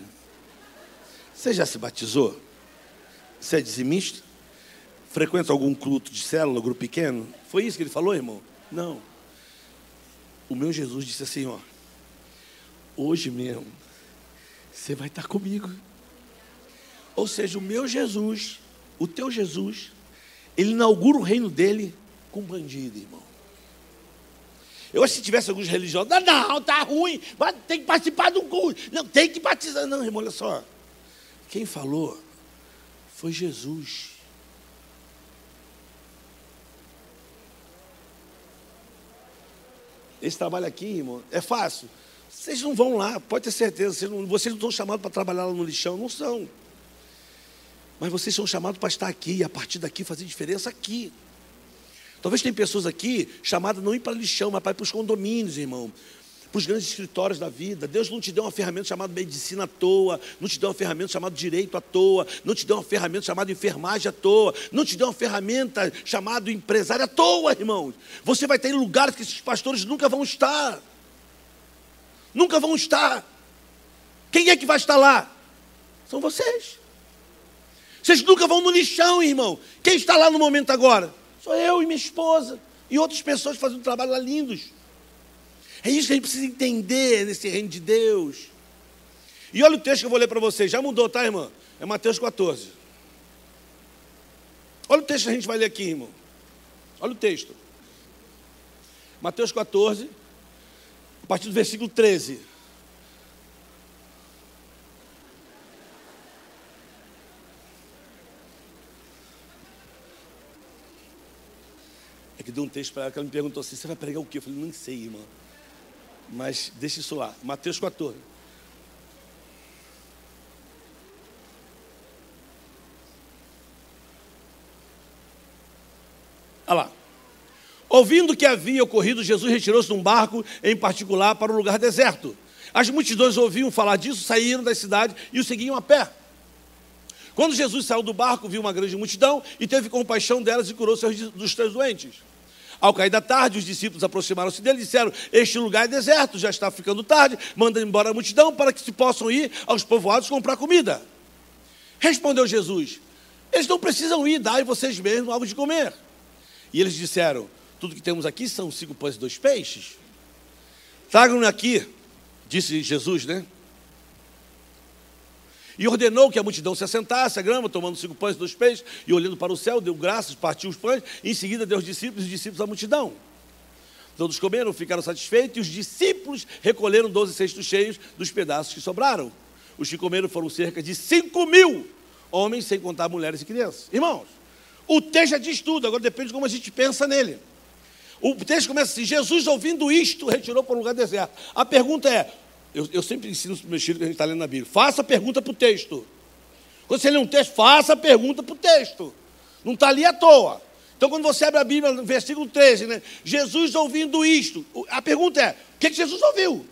Speaker 1: Você já se batizou? Você é dizimista? Frequenta algum culto de célula, grupo pequeno? Foi isso que ele falou, irmão? Não. O meu Jesus disse assim, ó. Hoje mesmo, você vai estar comigo. Ou seja, o meu Jesus, o teu Jesus, ele inaugura o reino dele com bandido, irmão. Eu acho que se tivesse alguns religiosos, não, não, tá ruim, tem que participar de um culto. Não, tem que batizar. Não, irmão, olha só. Quem falou foi Jesus. Esse trabalho aqui, irmão, é fácil. Vocês não vão lá, pode ter certeza. Vocês não, vocês não estão chamados para trabalhar lá no lixão, não são. Mas vocês são chamados para estar aqui e a partir daqui fazer diferença aqui. Talvez tem pessoas aqui chamadas não ir para lixão, mas para ir para os condomínios, irmão. Para os grandes escritórios da vida. Deus não te deu uma ferramenta chamada medicina à toa, não te deu uma ferramenta chamada direito à toa, não te deu uma ferramenta chamada enfermagem à toa, não te deu uma ferramenta chamada empresário à toa, irmãos. Você vai ter lugares que esses pastores nunca vão estar. Nunca vão estar. Quem é que vai estar lá? São vocês. Vocês nunca vão no lixão, irmão. Quem está lá no momento agora? Sou eu e minha esposa. E outras pessoas fazendo um trabalho lá lindos. É isso que a gente precisa entender nesse reino de Deus. E olha o texto que eu vou ler para vocês. Já mudou, tá, irmã? É Mateus 14. Olha o texto que a gente vai ler aqui, irmão. Olha o texto. Mateus 14, a partir do versículo 13. Que deu um texto para ela que ela me perguntou assim: você vai pregar o quê? Eu falei: não sei, irmã. Mas deixa isso lá. Mateus 14. Olha lá. Ouvindo que havia ocorrido, Jesus retirou-se num barco, em particular, para um lugar deserto. As multidões ouviam falar disso, saíram da cidade e o seguiam a pé. Quando Jesus saiu do barco, viu uma grande multidão e teve compaixão delas e curou seus dos três doentes. Ao cair da tarde, os discípulos aproximaram-se dele e disseram: Este lugar é deserto, já está ficando tarde, manda embora a multidão para que se possam ir aos povoados comprar comida. Respondeu Jesus: Eles não precisam ir, dai vocês mesmos algo de comer. E eles disseram: Tudo que temos aqui são cinco pães e dois peixes. Tragam-me aqui, disse Jesus, né? E ordenou que a multidão se assentasse, a grama, tomando cinco pães e dois peixes, e olhando para o céu, deu graças, partiu os pães, em seguida deu os discípulos e os discípulos à multidão. Todos comeram, ficaram satisfeitos, e os discípulos recolheram doze cestos cheios dos pedaços que sobraram. Os que comeram foram cerca de cinco mil homens, sem contar mulheres e crianças. Irmãos, o texto já diz tudo, agora depende de como a gente pensa nele. O texto começa assim: Jesus, ouvindo isto, retirou para um lugar deserto. A pergunta é: eu, eu sempre ensino os meus filhos que a gente está lendo na Bíblia. Faça pergunta para o texto. Quando você lê um texto, faça pergunta para o texto. Não está ali à toa. Então, quando você abre a Bíblia, no versículo 13, né? Jesus ouvindo isto. A pergunta é: o que, que Jesus ouviu?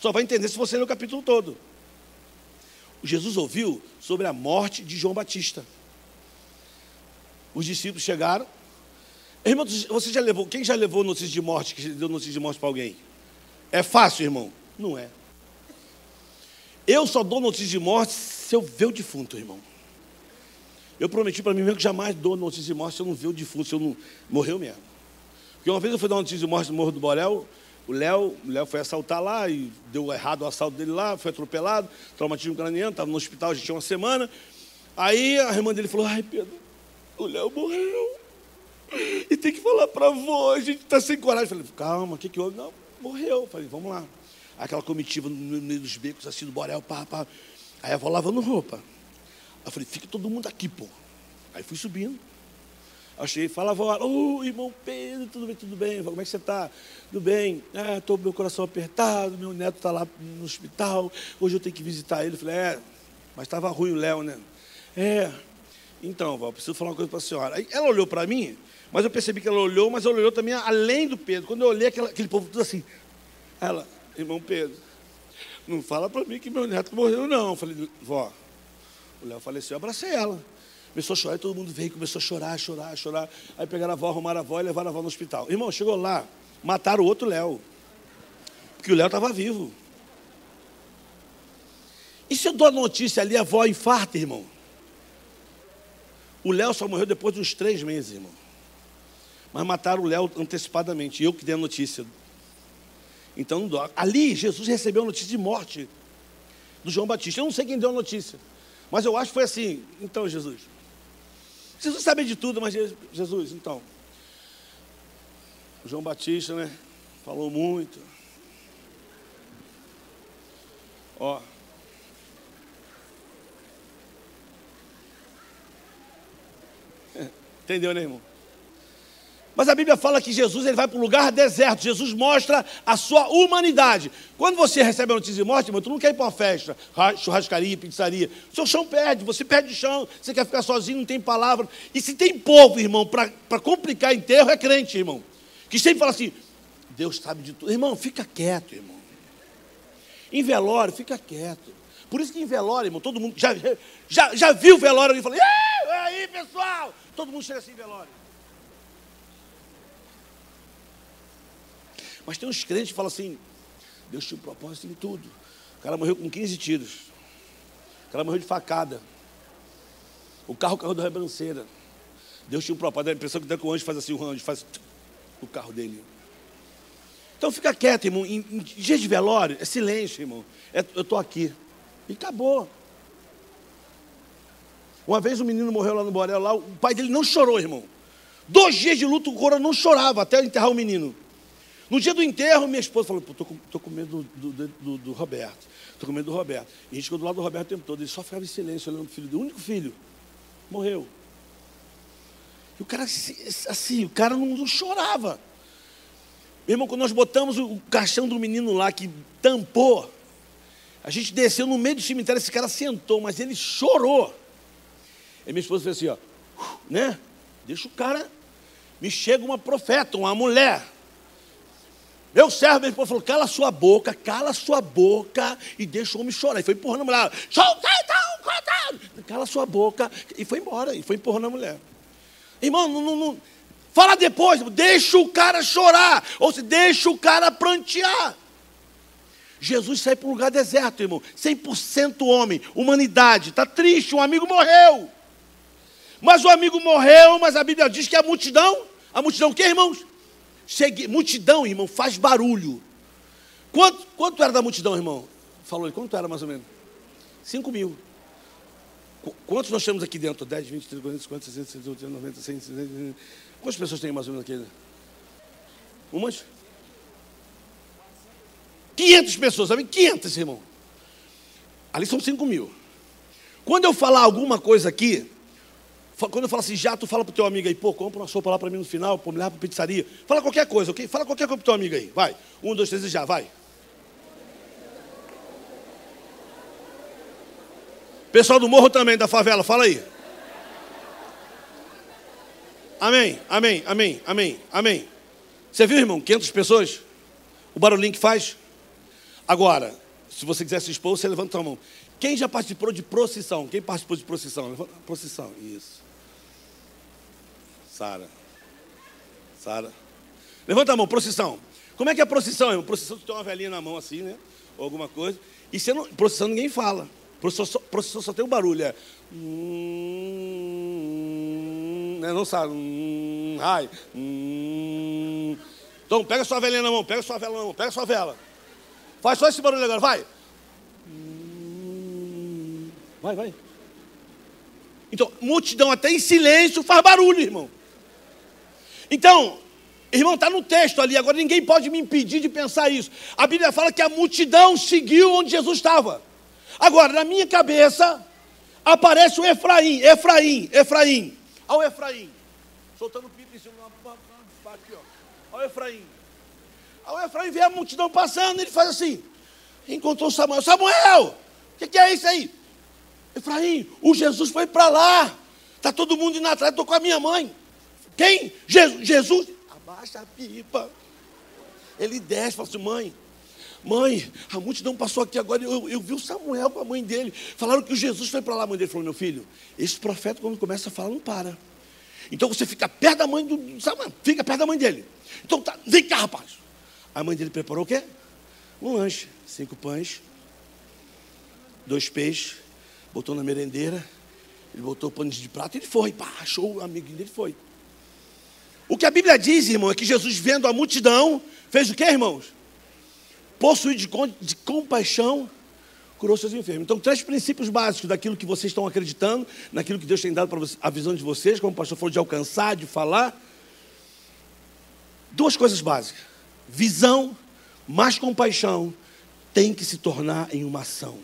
Speaker 1: Só vai entender se você ler o capítulo todo. Jesus ouviu sobre a morte de João Batista. Os discípulos chegaram. Irmão, você já levou, quem já levou notícia de morte, que deu notícia de morte para alguém? É fácil, irmão? Não é. Eu só dou notícia de morte se eu ver o defunto, irmão. Eu prometi para mim mesmo que jamais dou notícia de morte se eu não ver o defunto, se eu não. Morreu mesmo. Porque uma vez eu fui dar notícia de morte no Morro do Borel, o Léo, o Léo foi assaltar lá e deu errado o assalto dele lá, foi atropelado, traumatismo craniano, estava no hospital, já tinha uma semana. Aí a irmã dele falou: Ai, Pedro, o Léo morreu. E tem que falar para avó, a gente está sem coragem. Eu falei: Calma, o que, que houve? Não, morreu. Eu falei: Vamos lá aquela comitiva no meio dos becos, assim, do Borel, pá, pá. Aí a avó lavando roupa. Aí eu falei, fica todo mundo aqui, pô. Aí fui subindo. Aí cheguei, fala, avó, ô irmão Pedro, tudo bem, tudo bem? Como é que você está? Tudo bem? Estou com meu coração apertado, meu neto está lá no hospital, hoje eu tenho que visitar ele. Eu falei, é, mas estava ruim o Léo, né? É, então, avó, preciso falar uma coisa para a senhora. Aí ela olhou para mim, mas eu percebi que ela olhou, mas ela olhou também além do Pedro. Quando eu olhei, aquele, aquele povo tudo assim. Ela, irmão Pedro, não fala para mim que meu neto morreu, não. Eu falei, vó, o Léo faleceu, eu abracei ela. Começou a chorar, e todo mundo veio, começou a chorar, chorar, chorar. Aí pegaram a avó, arrumaram a avó e levaram a avó no hospital. Irmão, chegou lá, mataram o outro Léo. Porque o Léo estava vivo. E se eu dou a notícia ali, a avó infarta, irmão? O Léo só morreu depois de uns três meses, irmão. Mas mataram o Léo antecipadamente. Eu que dei a notícia. Então não. Ali Jesus recebeu a notícia de morte do João Batista. Eu não sei quem deu a notícia, mas eu acho que foi assim. Então, Jesus. Jesus sabe de tudo, mas Jesus, então. O João Batista, né? Falou muito. Ó. Entendeu, né, irmão? Mas a Bíblia fala que Jesus ele vai para um lugar deserto. Jesus mostra a sua humanidade. Quando você recebe a notícia de morte, irmão, tu não quer ir para uma festa, churrascaria, pizzaria. O seu chão perde, você perde o chão, você quer ficar sozinho, não tem palavra. E se tem povo, irmão, para complicar enterro, é crente, irmão. Que sempre fala assim, Deus sabe de tudo. Irmão, fica quieto, irmão. Em velório, fica quieto. Por isso que em velório, irmão, todo mundo já, já, já viu velório e fala, aí, pessoal? Todo mundo chega assim em velório. Mas tem uns crentes que falam assim: Deus tinha um propósito em tudo. O cara morreu com 15 tiros. O cara morreu de facada. O carro caiu da rebranceira. Deus tinha um propósito. A impressão que dá que o anjo faz assim: o anjo faz o carro dele. Então fica quieto, irmão. Em, em dias de velório, é silêncio, irmão. É, eu estou aqui. E acabou. Uma vez um menino morreu lá no Borel, lá, o pai dele não chorou, irmão. Dois dias de luto, o coro não chorava até enterrar o menino. No dia do enterro, minha esposa falou: estou com, tô com medo do, do, do, do Roberto. Estou com medo do Roberto. E a gente ficou do lado do Roberto o tempo todo. Ele só ficava em silêncio olhando o filho do único filho. Morreu. E o cara, assim, o cara não, não chorava. Meu irmão, quando nós botamos o caixão do menino lá que tampou, a gente desceu no meio do cemitério, esse cara sentou, mas ele chorou. E minha esposa fez assim, ó, né? Deixa o cara. Me chega uma profeta, uma mulher. Meu servo, esposo falou: cala sua boca, cala sua boca e deixa o homem chorar. E foi empurrando a mulher: Cala sua boca. E foi embora, e foi empurrando a mulher. Irmão, não, não, não. Fala depois, deixa o cara chorar, ou se deixa o cara prantear. Jesus sai para um lugar deserto, irmão. 100% homem, humanidade. Está triste, um amigo morreu. Mas o amigo morreu, mas a Bíblia diz que a multidão, a multidão o quê, irmãos? Chegue, multidão, irmão, faz barulho. Quanto, quanto era da multidão, irmão? Falou aí, quanto era mais ou menos? 5 mil. Quantos nós temos aqui dentro? 10, 20, 30, 40, 50, 60, 70, 90, 100, 100. Quantas pessoas tem mais ou menos aqui? Umas? 500 pessoas, sabe? 500, irmão. Ali são 5 mil. Quando eu falar alguma coisa aqui, quando eu falo assim, já, tu fala pro teu amigo aí, pô, compra uma sopa lá para mim no final, pô, me leva pra pizzaria. Fala qualquer coisa, ok? Fala qualquer coisa pro teu amigo aí, vai. Um, dois, três e já, vai. Pessoal do morro também, da favela, fala aí. Amém, amém, amém, amém, amém. Você viu, irmão, 500 pessoas? O barulhinho que faz? Agora, se você quiser se expor, você levanta a mão. Quem já participou de procissão? Quem participou de procissão? Procissão, isso. Sara. Sara. Levanta a mão, procissão. Como é que é a procissão, irmão? Procissão, tu tem uma velhinha na mão assim, né? Ou alguma coisa. E você não, procissão ninguém fala. Procissão só, procissão só tem o um barulho, é. Hum, né? Não sabe. Hum, ai. Hum. Então, pega sua velhinha na mão, pega sua vela na mão, pega sua vela. Faz só esse barulho agora, vai. Vai, vai. Então, multidão até em silêncio faz barulho, irmão. Então, irmão, está no texto ali, agora ninguém pode me impedir de pensar isso. A Bíblia fala que a multidão seguiu onde Jesus estava. Agora, na minha cabeça, aparece o Efraim, Efraim, Efraim. Olha o Efraim, soltando pipa em cima aqui, ó. Olha o Efraim. Aí o Efraim vê a multidão passando, ele faz assim. Encontrou Samuel. Samuel, o que, que, é isso aí? Efraim, o Jesus foi para lá. Está todo mundo indo atrás, estou com a minha mãe. Quem? Jesus. Jesus. Abaixa a pipa. Ele desce, fala assim, mãe, mãe, a multidão passou aqui agora, eu, eu vi o Samuel com a mãe dele. Falaram que o Jesus foi para lá, a mãe dele falou, meu filho, esse profeta quando começa a falar não para. Então você fica perto da mãe do Samuel, fica perto da mãe dele. Então tá, vem cá, rapaz. A mãe dele preparou o quê? Um lanche. Cinco pães, dois peixes, botou na merendeira, ele botou pano de prato e ele foi. Pá, achou o amiguinho dele foi. O que a Bíblia diz, irmão, é que Jesus, vendo a multidão, fez o que, irmãos? Possuído de, de compaixão, curou seus enfermos. Então, três princípios básicos daquilo que vocês estão acreditando, naquilo que Deus tem dado para a visão de vocês, como o pastor falou, de alcançar, de falar. Duas coisas básicas visão mais compaixão tem que se tornar em uma ação.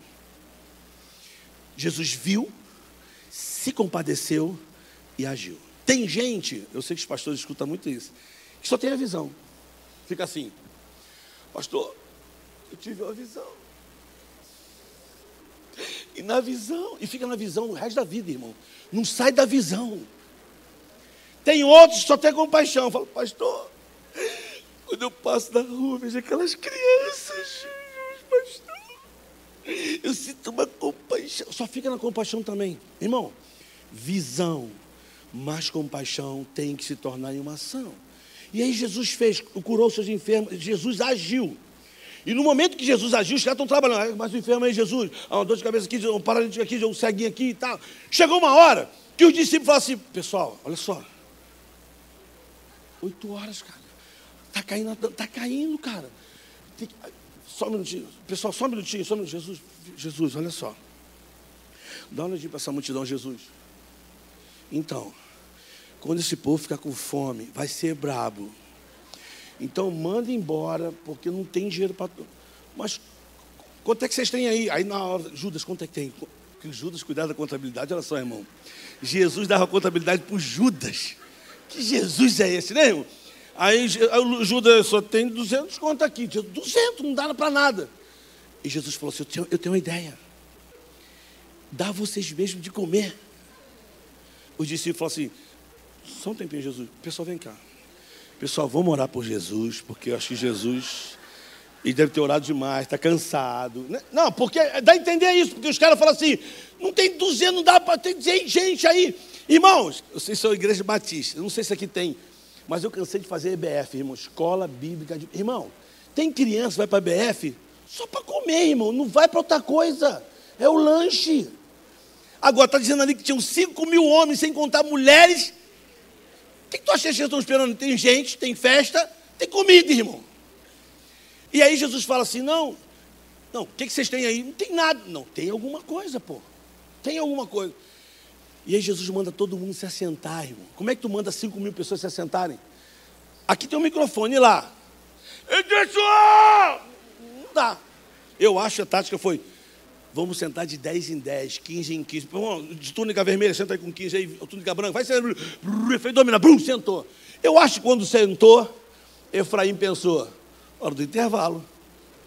Speaker 1: Jesus viu, se compadeceu e agiu. Tem gente, eu sei que os pastores escutam muito isso, que só tem a visão. Fica assim, pastor, eu tive uma visão. E na visão, e fica na visão o resto da vida, irmão. Não sai da visão. Tem outros que só tem compaixão. Fala, pastor, quando eu passo na rua, vejo aquelas crianças, pastor. Eu sinto uma compaixão. Só fica na compaixão também. Irmão, visão mais compaixão tem que se tornar em uma ação. E aí Jesus fez, curou seus enfermos, Jesus agiu. E no momento que Jesus agiu, os caras estão trabalhando, mas o enfermo aí, Jesus, uma dor de cabeça aqui, um paralítico aqui, um ceguinho aqui e tal. Chegou uma hora que os discípulos falaram assim, pessoal, olha só, oito horas, cara. Está caindo, tá caindo, cara. Só um minutinho. Pessoal, só um minutinho, só um minutinho. Jesus, Jesus, olha só. Dá uma olhadinha para essa multidão, Jesus. Então, quando esse povo ficar com fome, vai ser brabo. Então manda embora, porque não tem dinheiro para. Mas quanto é que vocês têm aí? Aí na hora, Judas, quanto é que tem? Que Judas cuidava da contabilidade, olha só, irmão. Jesus dava contabilidade para Judas. Que Jesus é esse, né, irmão? Aí Judas só tem 200 conto aqui. 200, não dá para nada. E Jesus falou assim: eu tenho, eu tenho uma ideia. Dá vocês mesmo de comer. Os discípulos falaram assim: só um tempinho, Jesus. Pessoal, vem cá. Pessoal, vamos orar por Jesus, porque eu acho que Jesus E deve ter orado demais, está cansado. Né? Não, porque dá a entender isso, porque os caras falam assim: não tem 200, não dá para ter gente aí. Irmãos, vocês são igreja batista, não sei se aqui tem, mas eu cansei de fazer EBF, irmão, escola bíblica. De... Irmão, tem criança que vai para EBF só para comer, irmão, não vai para outra coisa. É o lanche. Agora, está dizendo ali que tinham 5 mil homens, sem contar mulheres. O que, que tu acha que eles estão esperando? Tem gente, tem festa, tem comida, irmão. E aí Jesus fala assim: não, não, o que, que vocês têm aí? Não tem nada. Não, tem alguma coisa, pô. Tem alguma coisa. E aí Jesus manda todo mundo se assentar, irmão. Como é que tu manda 5 mil pessoas se assentarem? Aqui tem um microfone lá. Não dá. Eu acho a tática foi: vamos sentar de 10 em 10, 15 em 15. De túnica vermelha, senta aí com 15 aí, túnica branca, vai ser. Fez domina, brum, sentou. Eu acho que quando sentou, Efraim pensou: hora do intervalo,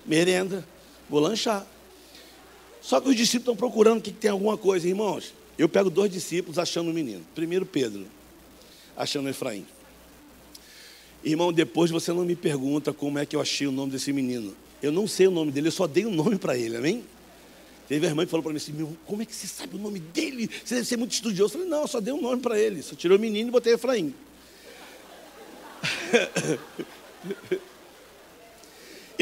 Speaker 1: merenda, vou lanchar. Só que os discípulos estão procurando que tem alguma coisa, irmãos. Eu pego dois discípulos achando o menino. Primeiro Pedro, achando Efraim. Irmão, depois você não me pergunta como é que eu achei o nome desse menino. Eu não sei o nome dele, eu só dei o um nome para ele, amém? Teve a irmã que falou para mim assim: como é que você sabe o nome dele? Você deve ser muito estudioso. Eu falei: não, eu só dei um nome para ele. Só tirei o menino e botei Efraim.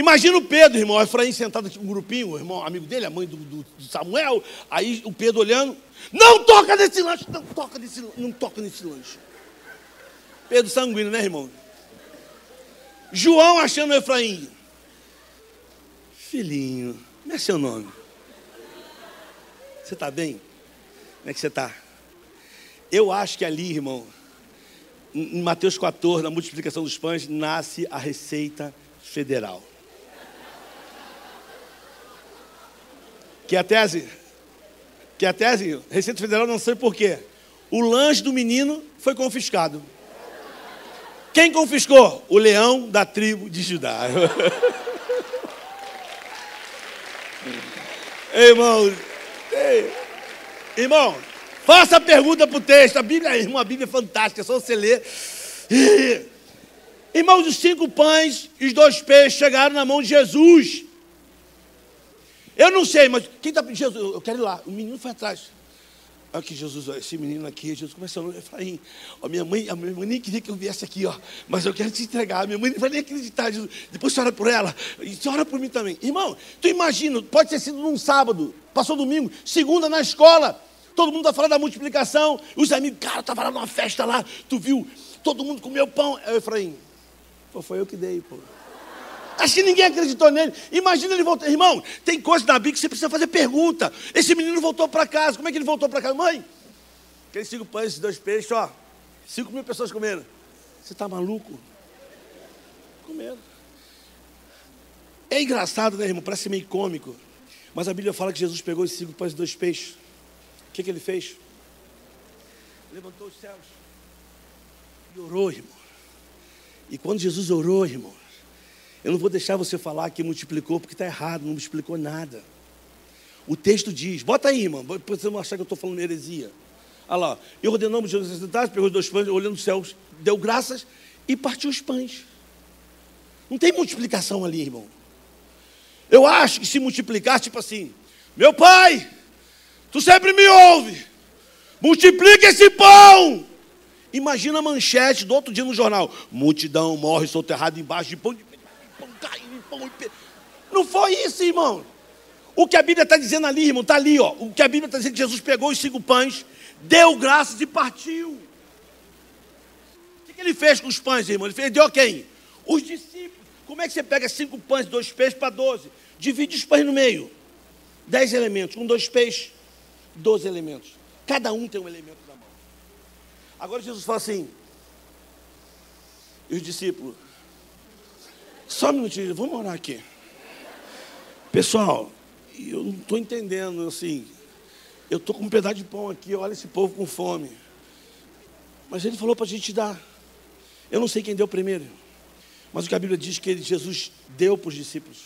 Speaker 1: Imagina o Pedro, irmão, o Efraim sentado aqui com um grupinho, o irmão, amigo dele, a mãe do, do, do, Samuel, aí o Pedro olhando, não toca nesse lanche, não toca nesse, não toca nesse lanche. Pedro sanguíneo, né, irmão? João achando o Efraim. Filhinho, como é seu nome? Você está bem? Como é que você está? Eu acho que ali, irmão, em Mateus 14, na multiplicação dos pães, nasce a receita federal. Que é a tese? Que é a tese? Receita Federal não sei porquê. O lanche do menino foi confiscado. Quem confiscou? O leão da tribo de Judá. Ei, irmão, ei, irmão, faça a pergunta para o texto. A Bíblia, irmão, a Bíblia é fantástica, é só você ler. Irmãos, os cinco pães e os dois peixes chegaram na mão de Jesus. Eu não sei, mas quem está? Jesus, eu quero ir lá. O menino foi atrás. Aqui, Jesus, esse menino aqui, Jesus começou a Efraim. Ó, minha mãe, a minha mãe nem queria que eu viesse aqui, ó, mas eu quero te entregar. Minha mãe não vai nem acreditar. Jesus. Depois você ora por ela, e você ora por mim também. Irmão, tu imagina, pode ter sido num sábado, passou domingo, segunda na escola, todo mundo está falando da multiplicação, os amigos, cara, estava lá numa festa lá, tu viu, todo mundo comeu pão. É Efraim, pô, foi eu que dei, pô. Acho que ninguém acreditou nele. Imagina ele voltar. Irmão, tem coisa na Bíblia que você precisa fazer pergunta. Esse menino voltou para casa. Como é que ele voltou para casa? Mãe, aqueles cinco pães, esses dois peixes, ó. Cinco mil pessoas comeram. Você está maluco? Comeram. É engraçado, né, irmão? Parece meio cômico. Mas a Bíblia fala que Jesus pegou esses cinco pães e dois peixes. O que, que ele fez? Levantou os céus e orou, irmão. E quando Jesus orou, irmão, eu não vou deixar você falar que multiplicou, porque está errado, não multiplicou nada. O texto diz, bota aí, irmão, para você não achar que eu estou falando heresia. Olha lá, e ordenamos Jesus sentados, pegou os dois pães, olhando os céus, deu graças e partiu os pães. Não tem multiplicação ali, irmão. Eu acho que se multiplicar, tipo assim, meu pai, tu sempre me ouve, multiplica esse pão. Imagina a manchete do outro dia no jornal: multidão morre soterrado embaixo de pão de não foi isso, irmão. O que a Bíblia está dizendo ali, irmão, está ali, ó. O que a Bíblia está dizendo Jesus pegou os cinco pães, deu graças e partiu. O que, que ele fez com os pães, irmão? Ele fez, deu a quem? Os discípulos. Como é que você pega cinco pães, dois peixes para doze? Divide os pães no meio. Dez elementos. Um, dois peixes, doze elementos. Cada um tem um elemento na mão. Agora Jesus fala assim. E os discípulos, só um minutinho, vamos orar aqui. Pessoal, eu não estou entendendo, assim. Eu estou com um pedaço de pão aqui, olha esse povo com fome. Mas ele falou para a gente dar. Eu não sei quem deu primeiro. Mas o que a Bíblia diz que ele, Jesus deu para os discípulos.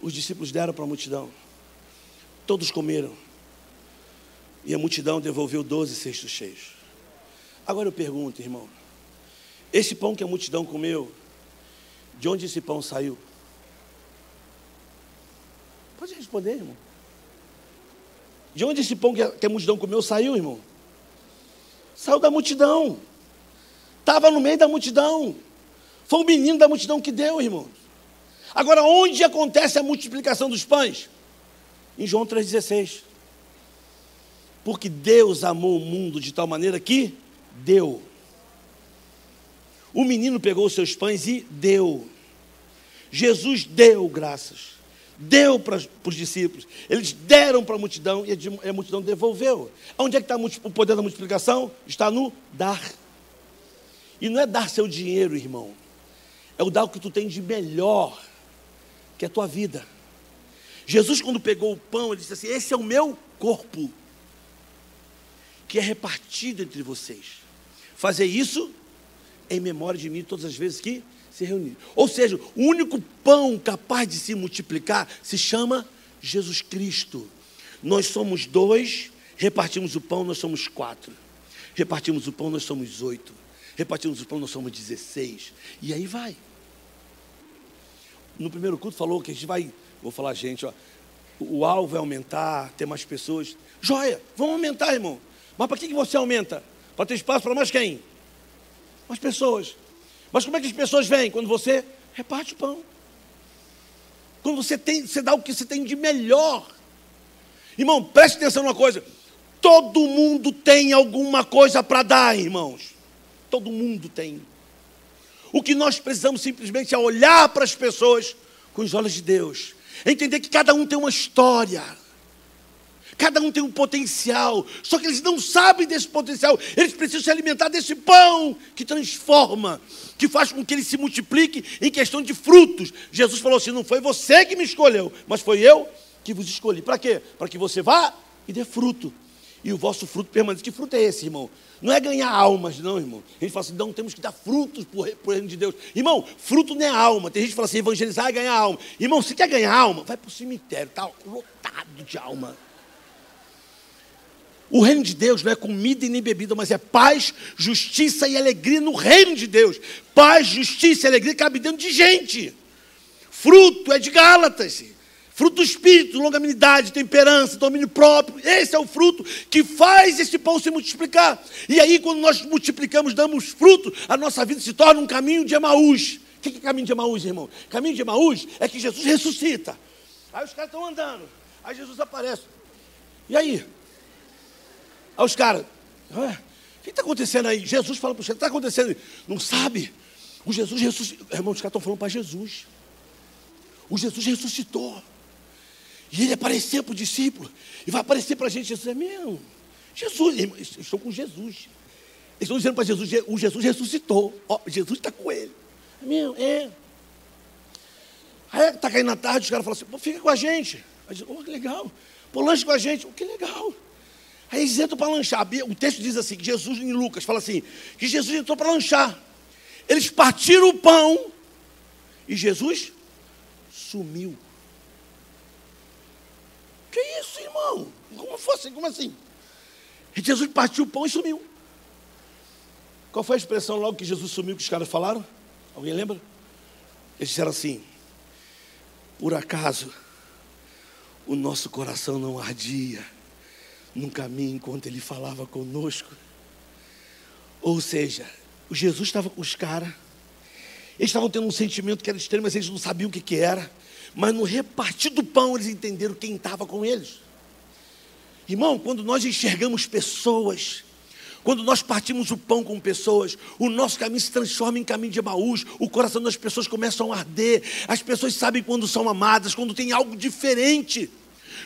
Speaker 1: Os discípulos deram para a multidão. Todos comeram. E a multidão devolveu doze cestos cheios. Agora eu pergunto, irmão. Esse pão que a multidão comeu de onde esse pão saiu? responder, irmão. De onde esse pão que a multidão comeu saiu, irmão? Saiu da multidão. Estava no meio da multidão. Foi o menino da multidão que deu, irmão. Agora, onde acontece a multiplicação dos pães? Em João 3,16. Porque Deus amou o mundo de tal maneira que deu. O menino pegou os seus pães e deu. Jesus deu graças. Deu para os discípulos. Eles deram para a multidão e a multidão devolveu. Onde é que está o poder da multiplicação? Está no dar. E não é dar seu dinheiro, irmão. É o dar o que tu tem de melhor, que é a tua vida. Jesus, quando pegou o pão, ele disse assim: Esse é o meu corpo, que é repartido entre vocês. Fazer isso em memória de mim todas as vezes que se reunir. Ou seja, o único pão capaz de se multiplicar se chama Jesus Cristo. Nós somos dois, repartimos o pão, nós somos quatro. Repartimos o pão, nós somos oito. Repartimos o pão, nós somos dezesseis. E aí vai. No primeiro culto falou que a gente vai, vou falar, gente, ó, o alvo é aumentar, ter mais pessoas. Joia, vamos aumentar, irmão. Mas para que você aumenta? Para ter espaço para mais quem? Mais pessoas. Mas como é que as pessoas vêm? Quando você reparte o pão. Quando você tem, você dá o que você tem de melhor. Irmão, preste atenção numa coisa. Todo mundo tem alguma coisa para dar, irmãos. Todo mundo tem. O que nós precisamos simplesmente é olhar para as pessoas com os olhos de Deus. Entender que cada um tem uma história. Cada um tem um potencial, só que eles não sabem desse potencial. Eles precisam se alimentar desse pão que transforma, que faz com que ele se multiplique em questão de frutos. Jesus falou assim: não foi você que me escolheu, mas foi eu que vos escolhi. Para quê? Para que você vá e dê fruto. E o vosso fruto permaneça. Que fruto é esse, irmão? Não é ganhar almas, não, irmão. A gente fala assim, não, temos que dar frutos por, por reino de Deus. Irmão, fruto não é alma. Tem gente que fala assim, evangelizar é ganhar alma. Irmão, se quer ganhar alma, vai para o cemitério, está lotado de alma. O reino de Deus não é comida e nem bebida, mas é paz, justiça e alegria no reino de Deus. Paz, justiça e alegria cabe dentro de gente. Fruto é de Gálatas. Fruto do Espírito, longanimidade, temperança, domínio próprio. Esse é o fruto que faz esse pão se multiplicar. E aí, quando nós multiplicamos, damos fruto, a nossa vida se torna um caminho de Emaús. O que é caminho de Emaús, irmão? Caminho de Emaús é que Jesus ressuscita. Aí os caras estão andando. Aí Jesus aparece. E aí? Aí os caras, o que está acontecendo aí? Jesus fala para os caras, o que está acontecendo? Não sabe? O Jesus ressuscitou. Irmão, os caras estão falando para Jesus. O Jesus ressuscitou. E ele apareceu para o discípulo. E vai aparecer para a gente. Jesus é mesmo. Jesus, irmão, estou com Jesus. Eles estão dizendo para Jesus, o Jesus ressuscitou. Ó, Jesus está com ele. É mesmo, é. Aí está caindo na tarde, os caras falam assim, fica com a gente. Aí diz, oh, que legal. Pô, lanche com a gente. Oh, que legal. Aí eles entram para lanchar. O texto diz assim: que Jesus em Lucas fala assim: que Jesus entrou para lanchar. Eles partiram o pão e Jesus sumiu. Que isso, irmão? Como foi assim? Como assim? E Jesus partiu o pão e sumiu. Qual foi a expressão logo que Jesus sumiu que os caras falaram? Alguém lembra? Eles disseram assim: por acaso o nosso coração não ardia num caminho enquanto ele falava conosco. Ou seja, o Jesus estava com os caras, eles estavam tendo um sentimento que era estranho, mas eles não sabiam o que, que era. Mas no repartir do pão, eles entenderam quem estava com eles. Irmão, quando nós enxergamos pessoas, quando nós partimos o pão com pessoas, o nosso caminho se transforma em caminho de Emaús, o coração das pessoas começa a arder, as pessoas sabem quando são amadas, quando tem algo diferente.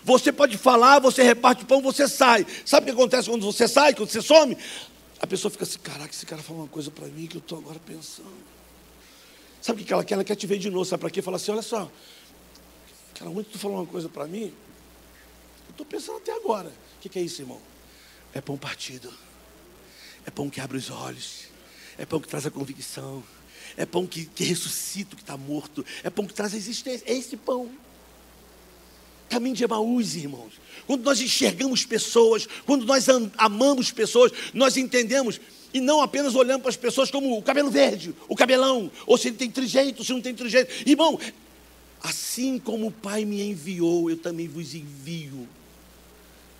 Speaker 1: Você pode falar, você reparte o pão, você sai. Sabe o que acontece quando você sai, quando você some? A pessoa fica assim, caraca, esse cara falou uma coisa para mim que eu estou agora pensando. Sabe o que ela quer? Ela quer te ver de novo, sabe para quê? Fala assim, olha só, cara, muito tu falou uma coisa para mim, eu estou pensando até agora. O que, que é isso, irmão? É pão partido. É pão que abre os olhos. É pão que traz a convicção. É pão que, que ressuscita o que está morto. É pão que traz a existência. É esse pão. Caminho de Emaús, irmãos. Quando nós enxergamos pessoas, quando nós amamos pessoas, nós entendemos e não apenas olhando para as pessoas como o cabelo verde, o cabelão, ou se ele tem trijeito, se não tem trijeito. Irmão, Assim como o Pai me enviou, eu também vos envio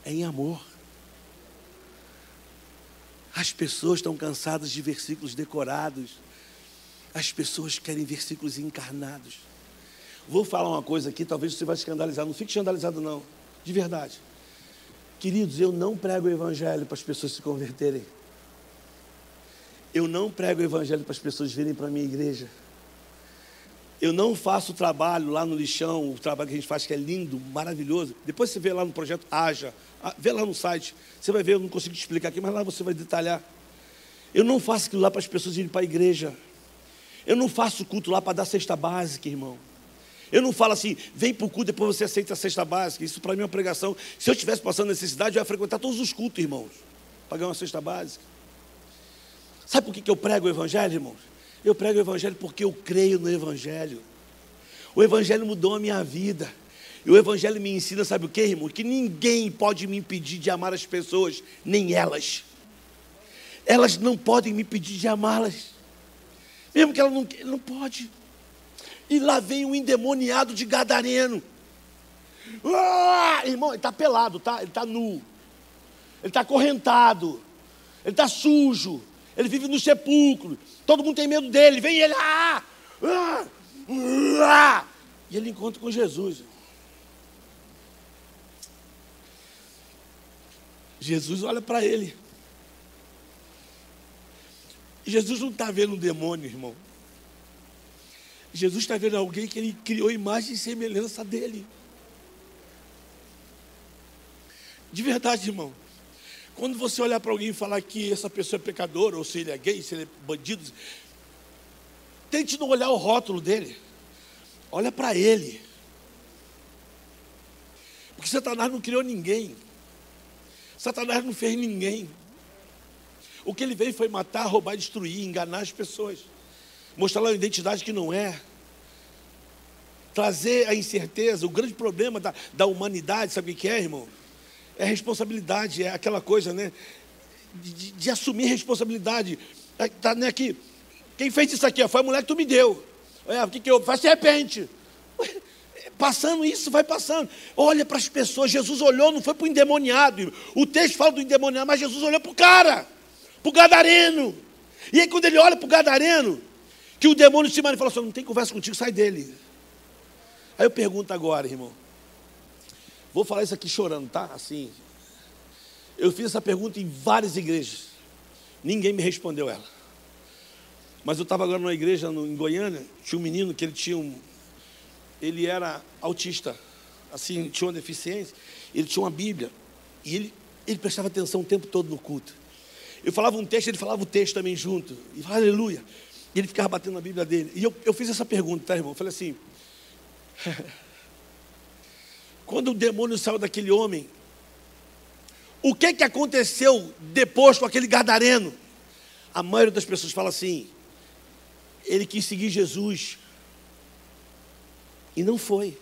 Speaker 1: em amor. As pessoas estão cansadas de versículos decorados. As pessoas querem versículos encarnados. Vou falar uma coisa aqui, talvez você vai escandalizar. Não fique escandalizado, não. De verdade. Queridos, eu não prego o evangelho para as pessoas se converterem. Eu não prego o evangelho para as pessoas virem para a minha igreja. Eu não faço o trabalho lá no lixão, o trabalho que a gente faz que é lindo, maravilhoso. Depois você vê lá no projeto Haja, ah, vê lá no site. Você vai ver, eu não consigo te explicar aqui, mas lá você vai detalhar. Eu não faço aquilo lá para as pessoas irem para a igreja. Eu não faço culto lá para dar cesta básica, irmão. Eu não falo assim, vem para o culto, depois você aceita a cesta básica. Isso para mim é uma pregação. Se eu estivesse passando necessidade, eu ia frequentar todos os cultos, irmãos. Pagar uma cesta básica. Sabe por que eu prego o Evangelho, irmãos? Eu prego o Evangelho porque eu creio no Evangelho. O Evangelho mudou a minha vida. E o Evangelho me ensina, sabe o que, irmão? Que ninguém pode me impedir de amar as pessoas, nem elas. Elas não podem me impedir de amá-las. Mesmo que ela não, não pode. E lá vem um endemoniado de gadareno. Ah, irmão, ele está pelado, tá? ele está nu. Ele está acorrentado. Ele está sujo. Ele vive no sepulcro. Todo mundo tem medo dele. Vem ele. Ah, ah, ah. E ele encontra com Jesus. Jesus olha para ele. Jesus não está vendo um demônio, irmão. Jesus está vendo alguém que ele criou imagem e semelhança dele. De verdade, irmão. Quando você olhar para alguém e falar que essa pessoa é pecadora, ou se ele é gay, se ele é bandido, tente não olhar o rótulo dele. Olha para ele. Porque Satanás não criou ninguém. Satanás não fez ninguém. O que ele veio foi matar, roubar, destruir, enganar as pessoas mostrar uma identidade que não é, trazer a incerteza. O grande problema da, da humanidade, sabe o que é, irmão? É responsabilidade, é aquela coisa, né? De, de, assumir responsabilidade. Está né, aqui. Quem fez isso aqui? Foi a mulher que tu me deu. É, o que, que eu faço? De repente. Passando isso, vai passando. Olha para as pessoas. Jesus olhou, não foi para o endemoniado. O texto fala do endemoniado, mas Jesus olhou para o cara, para o gadareno. E aí, quando ele olha para o gadareno, que o demônio se manifesta fala assim: não tem conversa contigo, sai dele. Aí eu pergunto agora, irmão. Vou falar isso aqui chorando, tá? Assim. Eu fiz essa pergunta em várias igrejas. Ninguém me respondeu ela. Mas eu estava agora numa igreja no, em Goiânia, tinha um menino que ele tinha um. Ele era autista, assim, tinha uma deficiência, ele tinha uma Bíblia. E ele, ele prestava atenção o tempo todo no culto. Eu falava um texto, ele falava o texto também junto. E falava, aleluia. E ele ficava batendo na Bíblia dele. E eu, eu fiz essa pergunta, tá, irmão? Eu falei assim: quando o demônio saiu daquele homem, o que, que aconteceu depois com aquele gadareno? A maioria das pessoas fala assim: ele quis seguir Jesus. E não foi.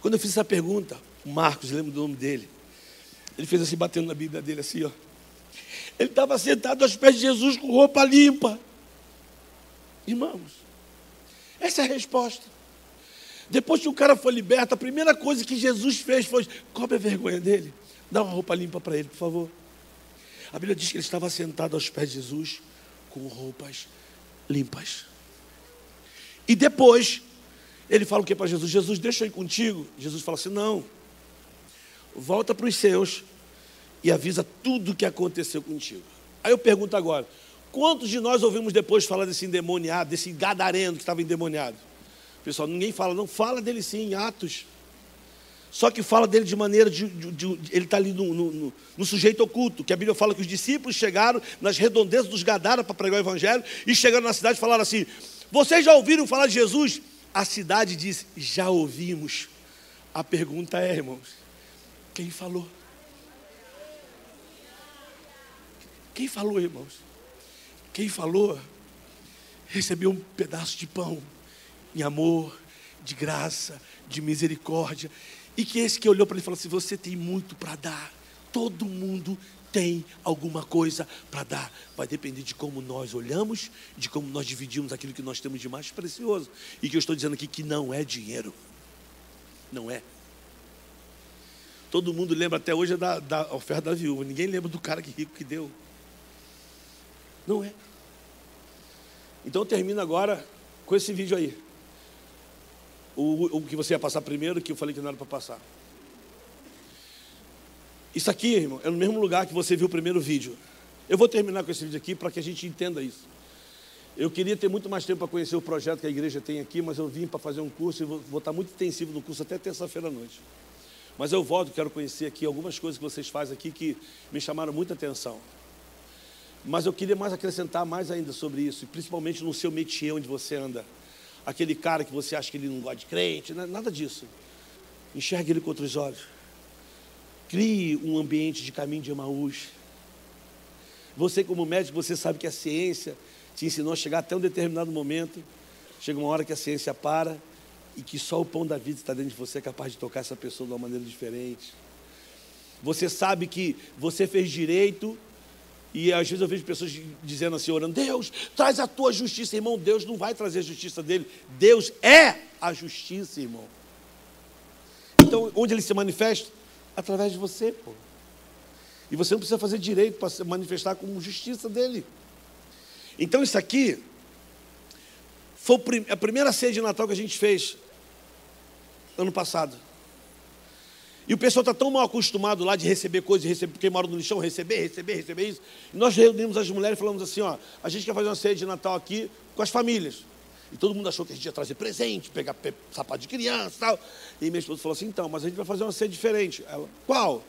Speaker 1: Quando eu fiz essa pergunta, o Marcos, lembro do nome dele, ele fez assim, batendo na Bíblia dele assim, ó. Ele estava sentado aos pés de Jesus com roupa limpa. Irmãos, essa é a resposta. Depois que o cara foi liberto, a primeira coisa que Jesus fez foi: cobre a vergonha dele, dá uma roupa limpa para ele, por favor. A Bíblia diz que ele estava sentado aos pés de Jesus com roupas limpas. E depois, ele fala o que para Jesus? Jesus, deixa eu ir contigo. Jesus fala assim: não, volta para os seus e avisa tudo o que aconteceu contigo. Aí eu pergunto agora: Quantos de nós ouvimos depois falar desse endemoniado, desse gadareno que estava endemoniado? Pessoal, ninguém fala, não fala dele sim em Atos. Só que fala dele de maneira de. de, de ele está ali no, no, no, sujeito oculto, que a Bíblia fala que os discípulos chegaram nas redondezas dos Gadara para pregar o Evangelho e chegaram na cidade e falaram assim: Vocês já ouviram falar de Jesus? A cidade diz: Já ouvimos. A pergunta é, irmãos: Quem falou? Quem falou, irmãos? Quem falou recebeu um pedaço de pão em amor, de graça, de misericórdia. E que esse que olhou para ele falou assim: Você tem muito para dar. Todo mundo tem alguma coisa para dar. Vai depender de como nós olhamos, de como nós dividimos aquilo que nós temos de mais precioso. E que eu estou dizendo aqui que não é dinheiro. Não é. Todo mundo lembra até hoje da, da oferta da viúva. Ninguém lembra do cara que rico que deu. Não é. Então termino agora com esse vídeo aí. O, o que você ia passar primeiro, que eu falei que não era para passar. Isso aqui, irmão, é no mesmo lugar que você viu o primeiro vídeo. Eu vou terminar com esse vídeo aqui para que a gente entenda isso. Eu queria ter muito mais tempo para conhecer o projeto que a igreja tem aqui, mas eu vim para fazer um curso e vou, vou estar muito intensivo no curso até terça-feira à noite. Mas eu volto, quero conhecer aqui algumas coisas que vocês fazem aqui que me chamaram muita atenção. Mas eu queria mais acrescentar mais ainda sobre isso, principalmente no seu métier onde você anda. Aquele cara que você acha que ele não gosta de crente, nada disso. Enxergue ele com outros olhos. Crie um ambiente de caminho de Emaús. Você, como médico, você sabe que a ciência te ensinou a chegar até um determinado momento. Chega uma hora que a ciência para e que só o pão da vida está dentro de você é capaz de tocar essa pessoa de uma maneira diferente. Você sabe que você fez direito e às vezes eu vejo pessoas dizendo assim, orando, Deus, traz a tua justiça, irmão. Deus não vai trazer a justiça dele. Deus é a justiça, irmão. Então, onde ele se manifesta? através de você, pô. E você não precisa fazer direito para se manifestar como justiça dele. Então isso aqui foi a primeira ceia de Natal que a gente fez ano passado. E o pessoal está tão mal acostumado lá de receber coisas, receber, porque mora no lixão, receber, receber, receber isso. E nós reunimos as mulheres e falamos assim, ó, a gente quer fazer uma ceia de Natal aqui com as famílias. E todo mundo achou que a gente ia trazer presente, pegar sapato de criança e tal. E minha esposa falou assim: então, mas a gente vai fazer uma ceia diferente. Ela, qual?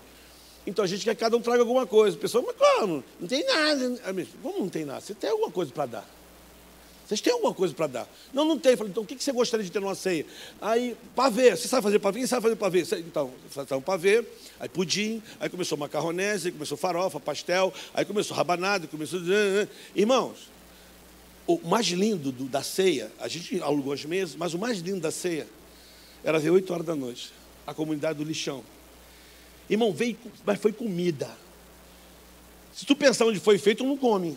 Speaker 1: Então a gente quer que cada um traga alguma coisa. A pessoa, mas como? Não tem nada. Como não tem nada? Você tem alguma coisa para dar? Vocês têm alguma coisa para dar? Não, não tem. Falei, então o que você gostaria de ter numa ceia? Aí, pavê. Você sabe fazer pavê? Quem sabe fazer pavê? Então, um pavê, aí pudim, aí começou macarronese, aí começou farofa, pastel, aí começou rabanada, começou. Irmãos, o mais lindo do, da ceia, a gente alugou as mesas, mas o mais lindo da ceia era ver 8 horas da noite, a comunidade do lixão. Irmão, veio, mas foi comida. Se tu pensar onde foi feito, não come.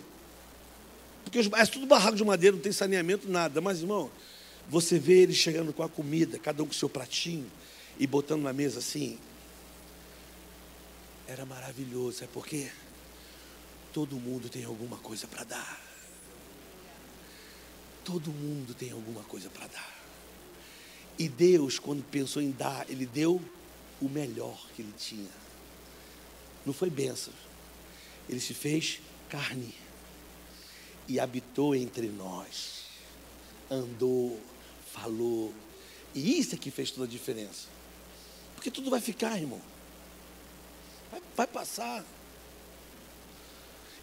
Speaker 1: Porque é tudo barraco de madeira, não tem saneamento, nada. Mas, irmão, você vê eles chegando com a comida, cada um com o seu pratinho, e botando na mesa assim. Era maravilhoso, é porque todo mundo tem alguma coisa para dar. Todo mundo tem alguma coisa para dar. E Deus, quando pensou em dar, Ele deu o melhor que Ele tinha. Não foi bênção. Ele se fez carne e habitou entre nós. Andou, falou. E isso é que fez toda a diferença. Porque tudo vai ficar, irmão. Vai, vai passar.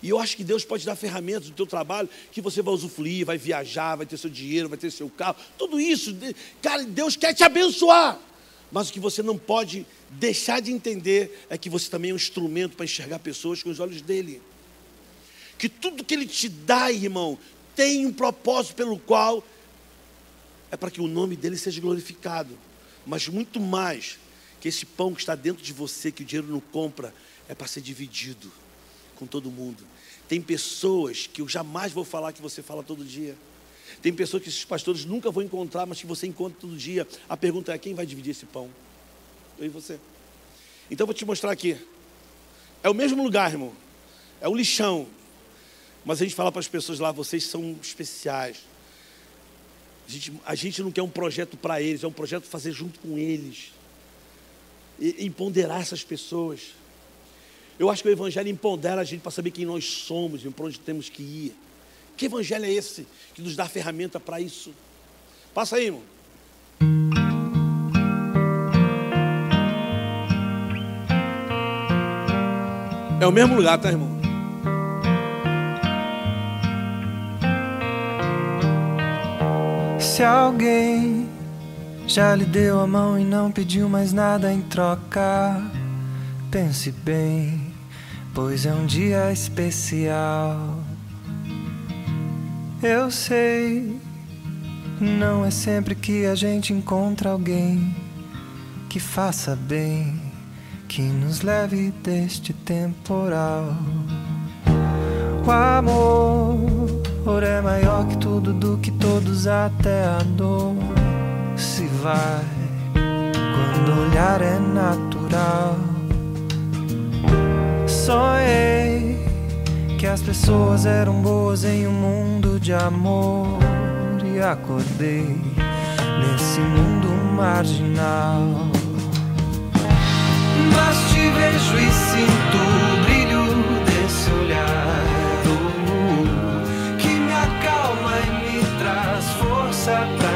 Speaker 1: E eu acho que Deus pode dar ferramentas do teu trabalho que você vai usufruir, vai viajar, vai ter seu dinheiro, vai ter seu carro, tudo isso. Cara, Deus quer te abençoar. Mas o que você não pode deixar de entender é que você também é um instrumento para enxergar pessoas com os olhos dele. Que tudo que ele te dá, irmão, tem um propósito pelo qual é para que o nome dele seja glorificado. Mas muito mais que esse pão que está dentro de você, que o dinheiro não compra, é para ser dividido com todo mundo. Tem pessoas que eu jamais vou falar que você fala todo dia. Tem pessoas que esses pastores nunca vão encontrar, mas que você encontra todo dia. A pergunta é: quem vai dividir esse pão? Eu e você. Então eu vou te mostrar aqui. É o mesmo lugar, irmão. É o lixão. Mas a gente fala para as pessoas lá: vocês são especiais. A gente, a gente não quer um projeto para eles, é um projeto fazer junto com eles. E empoderar essas pessoas. Eu acho que o Evangelho empodera a gente para saber quem nós somos e para onde temos que ir. Que Evangelho é esse que nos dá ferramenta para isso? Passa aí, irmão. É o mesmo lugar, tá, irmão?
Speaker 2: Se alguém já lhe deu a mão e não pediu mais nada em troca pense bem, pois é um dia especial. Eu sei, não é sempre que a gente encontra alguém que faça bem, que nos leve deste temporal. O amor é maior que tudo, do que todos, até a dor se vai quando o olhar é natural. Sonhei que as pessoas eram boas em um mundo de amor e acordei nesse mundo marginal. Mas te vejo e sinto força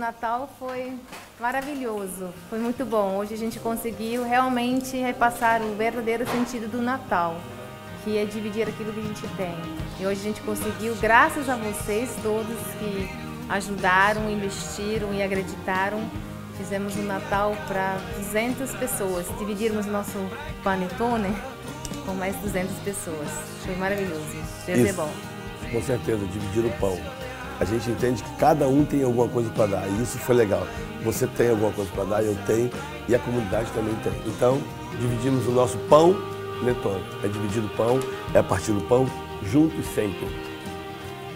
Speaker 3: Natal foi maravilhoso, foi muito bom. Hoje a gente conseguiu realmente repassar o verdadeiro sentido do Natal, que é dividir aquilo que a gente tem. E hoje a gente conseguiu, graças a vocês todos que ajudaram, investiram e acreditaram, fizemos um Natal para 200 pessoas. Dividirmos nosso panetone com mais 200 pessoas. Foi maravilhoso. Deus é
Speaker 1: Isso.
Speaker 3: bom.
Speaker 1: Com certeza, dividir o pão. A gente entende que cada um tem alguma coisa para dar e isso foi legal. Você tem alguma coisa para dar, eu tenho e a comunidade também tem. Então, dividimos o nosso pão, Netone. É dividir o pão, é partir o pão, junto e sempre.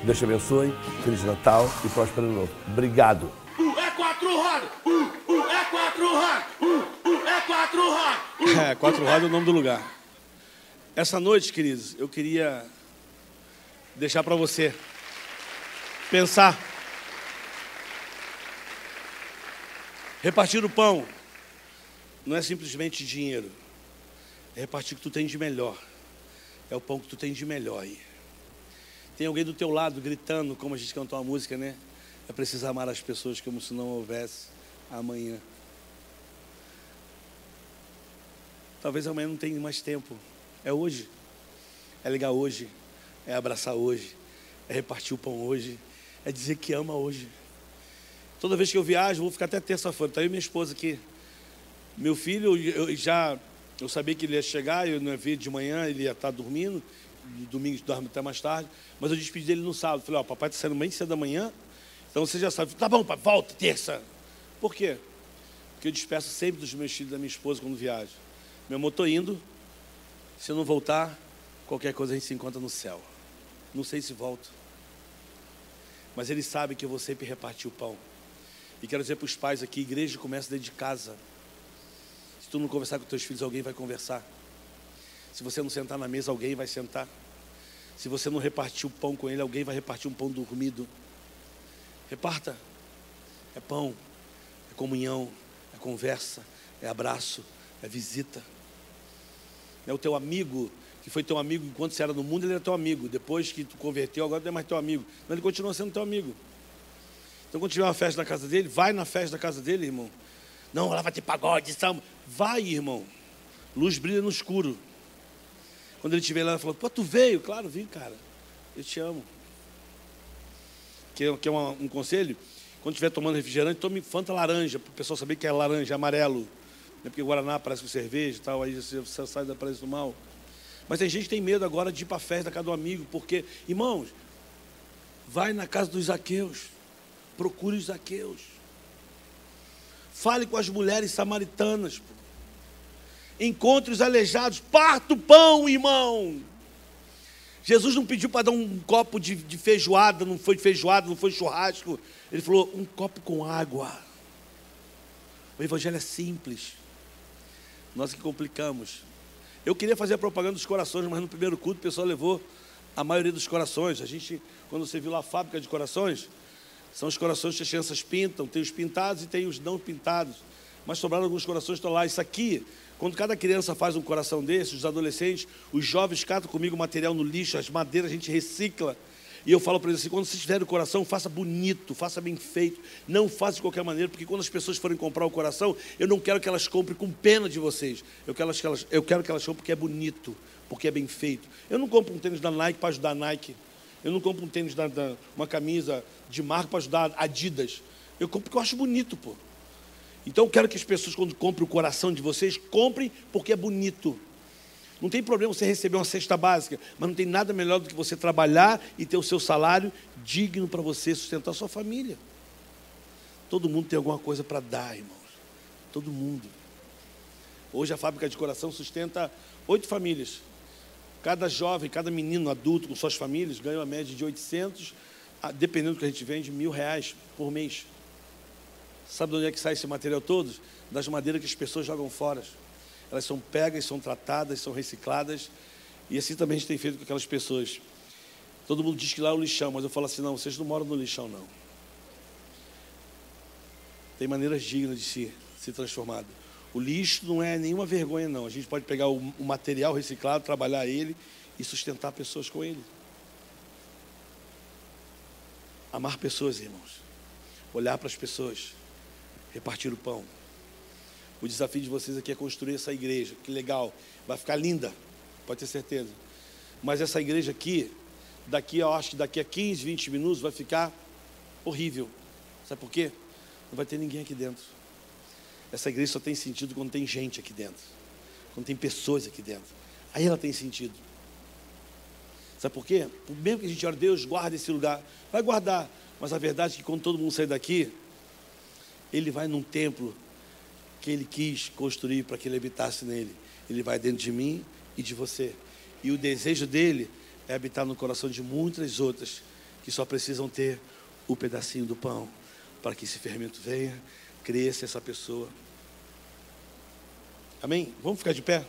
Speaker 1: Deus te abençoe, Feliz Natal e próspero ano novo. Obrigado.
Speaker 4: Uh, é quatro rodas! Uh, uh, é quatro rodas! Uh, uh, é quatro rodas!
Speaker 1: É, Quatro Rodas é o nome do lugar. Essa noite, queridos, eu queria deixar para você pensar. Repartir o pão não é simplesmente dinheiro. É repartir o que tu tem de melhor. É o pão que tu tem de melhor aí. Tem alguém do teu lado gritando, como a gente cantou a música, né? É preciso amar as pessoas como se não houvesse amanhã. Talvez amanhã não tenha mais tempo. É hoje. É ligar hoje. É abraçar hoje. É repartir o pão hoje. É dizer que ama hoje. Toda vez que eu viajo, vou ficar até terça-feira. Está e minha esposa aqui. Meu filho, eu já eu sabia que ele ia chegar, eu não ia ver de manhã, ele ia estar dormindo. Domingo dorme até mais tarde. Mas eu despedi dele no sábado. Falei, ó, papai está saindo bem cedo da manhã. Então você já sabe. Tá bom, pai, volta, terça. Por quê? Porque eu despeço sempre dos meus filhos da minha esposa quando viajo. Meu amor, tô indo. Se eu não voltar, qualquer coisa a gente se encontra no céu. Não sei se volto. Mas ele sabe que eu vou sempre repartir o pão. E quero dizer para os pais aqui, igreja começa dentro de casa. Se tu não conversar com teus filhos, alguém vai conversar. Se você não sentar na mesa, alguém vai sentar. Se você não repartir o pão com ele, alguém vai repartir um pão dormido. Reparta. É pão, é comunhão, é conversa, é abraço, é visita. É o teu amigo, que foi teu amigo enquanto você era no mundo, ele era teu amigo. Depois que tu converteu, agora não é mais teu amigo. Mas ele continua sendo teu amigo. Então, quando tiver uma festa na casa dele, vai na festa da casa dele, irmão. Não, lá vai ter pagode, samba. Vai, irmão. Luz brilha no escuro. Quando ele estiver lá, ele falou, pô, tu veio? Claro, vim, cara. Eu te amo. Quer, quer uma- um conselho? Quando estiver tomando refrigerante, tome Fanta laranja, para o pessoal saber que é laranja, amarelo. Não é porque Guaraná parece com cerveja e tal, aí você sai da parece do mal. Mas tem gente que tem medo agora de ir para a festa da casa do amigo, porque, irmãos, Vai na casa dos Zaqueus. Procure os Zaqueus. Fale com as mulheres samaritanas. Pô. Encontre os aleijados. Parta o pão, irmão. Jesus não pediu para dar um copo de, de feijoada, não foi feijoada, não foi churrasco. Ele falou: um copo com água. O evangelho é simples. Nós que complicamos. Eu queria fazer a propaganda dos corações, mas no primeiro culto o pessoal levou a maioria dos corações. A gente, quando você viu lá a fábrica de corações, são os corações que as crianças pintam, tem os pintados e tem os não pintados. Mas sobraram alguns corações estão lá. Isso aqui, quando cada criança faz um coração desses, os adolescentes, os jovens catam comigo material no lixo, as madeiras a gente recicla. E eu falo para eles assim: quando vocês tiverem o coração, faça bonito, faça bem feito. Não faça de qualquer maneira, porque quando as pessoas forem comprar o coração, eu não quero que elas comprem com pena de vocês. Eu quero que elas, eu quero que elas comprem porque é bonito, porque é bem feito. Eu não compro um tênis da Nike para ajudar a Nike. Eu não compro um tênis da, da uma camisa de marca para ajudar a Adidas. Eu compro porque eu acho bonito, pô. Então eu quero que as pessoas, quando comprem o coração de vocês, comprem porque é bonito. Não tem problema você receber uma cesta básica, mas não tem nada melhor do que você trabalhar e ter o seu salário digno para você sustentar a sua família. Todo mundo tem alguma coisa para dar, irmãos. Todo mundo. Hoje a fábrica de coração sustenta oito famílias. Cada jovem, cada menino adulto com suas famílias ganha uma média de 800, dependendo do que a gente vende, mil reais por mês. Sabe de onde é que sai esse material todo? Das madeiras que as pessoas jogam fora elas são pegas, são tratadas, são recicladas. E assim também a gente tem feito com aquelas pessoas. Todo mundo diz que lá é o lixão, mas eu falo assim: não, vocês não moram no lixão, não. Tem maneiras dignas de se, se transformar. O lixo não é nenhuma vergonha, não. A gente pode pegar o, o material reciclado, trabalhar ele e sustentar pessoas com ele. Amar pessoas, irmãos. Olhar para as pessoas. Repartir o pão. O desafio de vocês aqui é construir essa igreja. Que legal. Vai ficar linda, pode ter certeza. Mas essa igreja aqui, daqui eu acho que daqui a 15, 20 minutos vai ficar horrível. Sabe por quê? Não vai ter ninguém aqui dentro. Essa igreja só tem sentido quando tem gente aqui dentro. Quando tem pessoas aqui dentro. Aí ela tem sentido. Sabe por quê? Mesmo que a gente ore, Deus guarda esse lugar. Vai guardar. Mas a verdade é que quando todo mundo sair daqui, ele vai num templo que Ele quis construir para que Ele habitasse nele. Ele vai dentro de mim e de você. E o desejo dele é habitar no coração de muitas outras que só precisam ter o pedacinho do pão para que esse fermento venha, cresça essa pessoa. Amém? Vamos ficar de pé?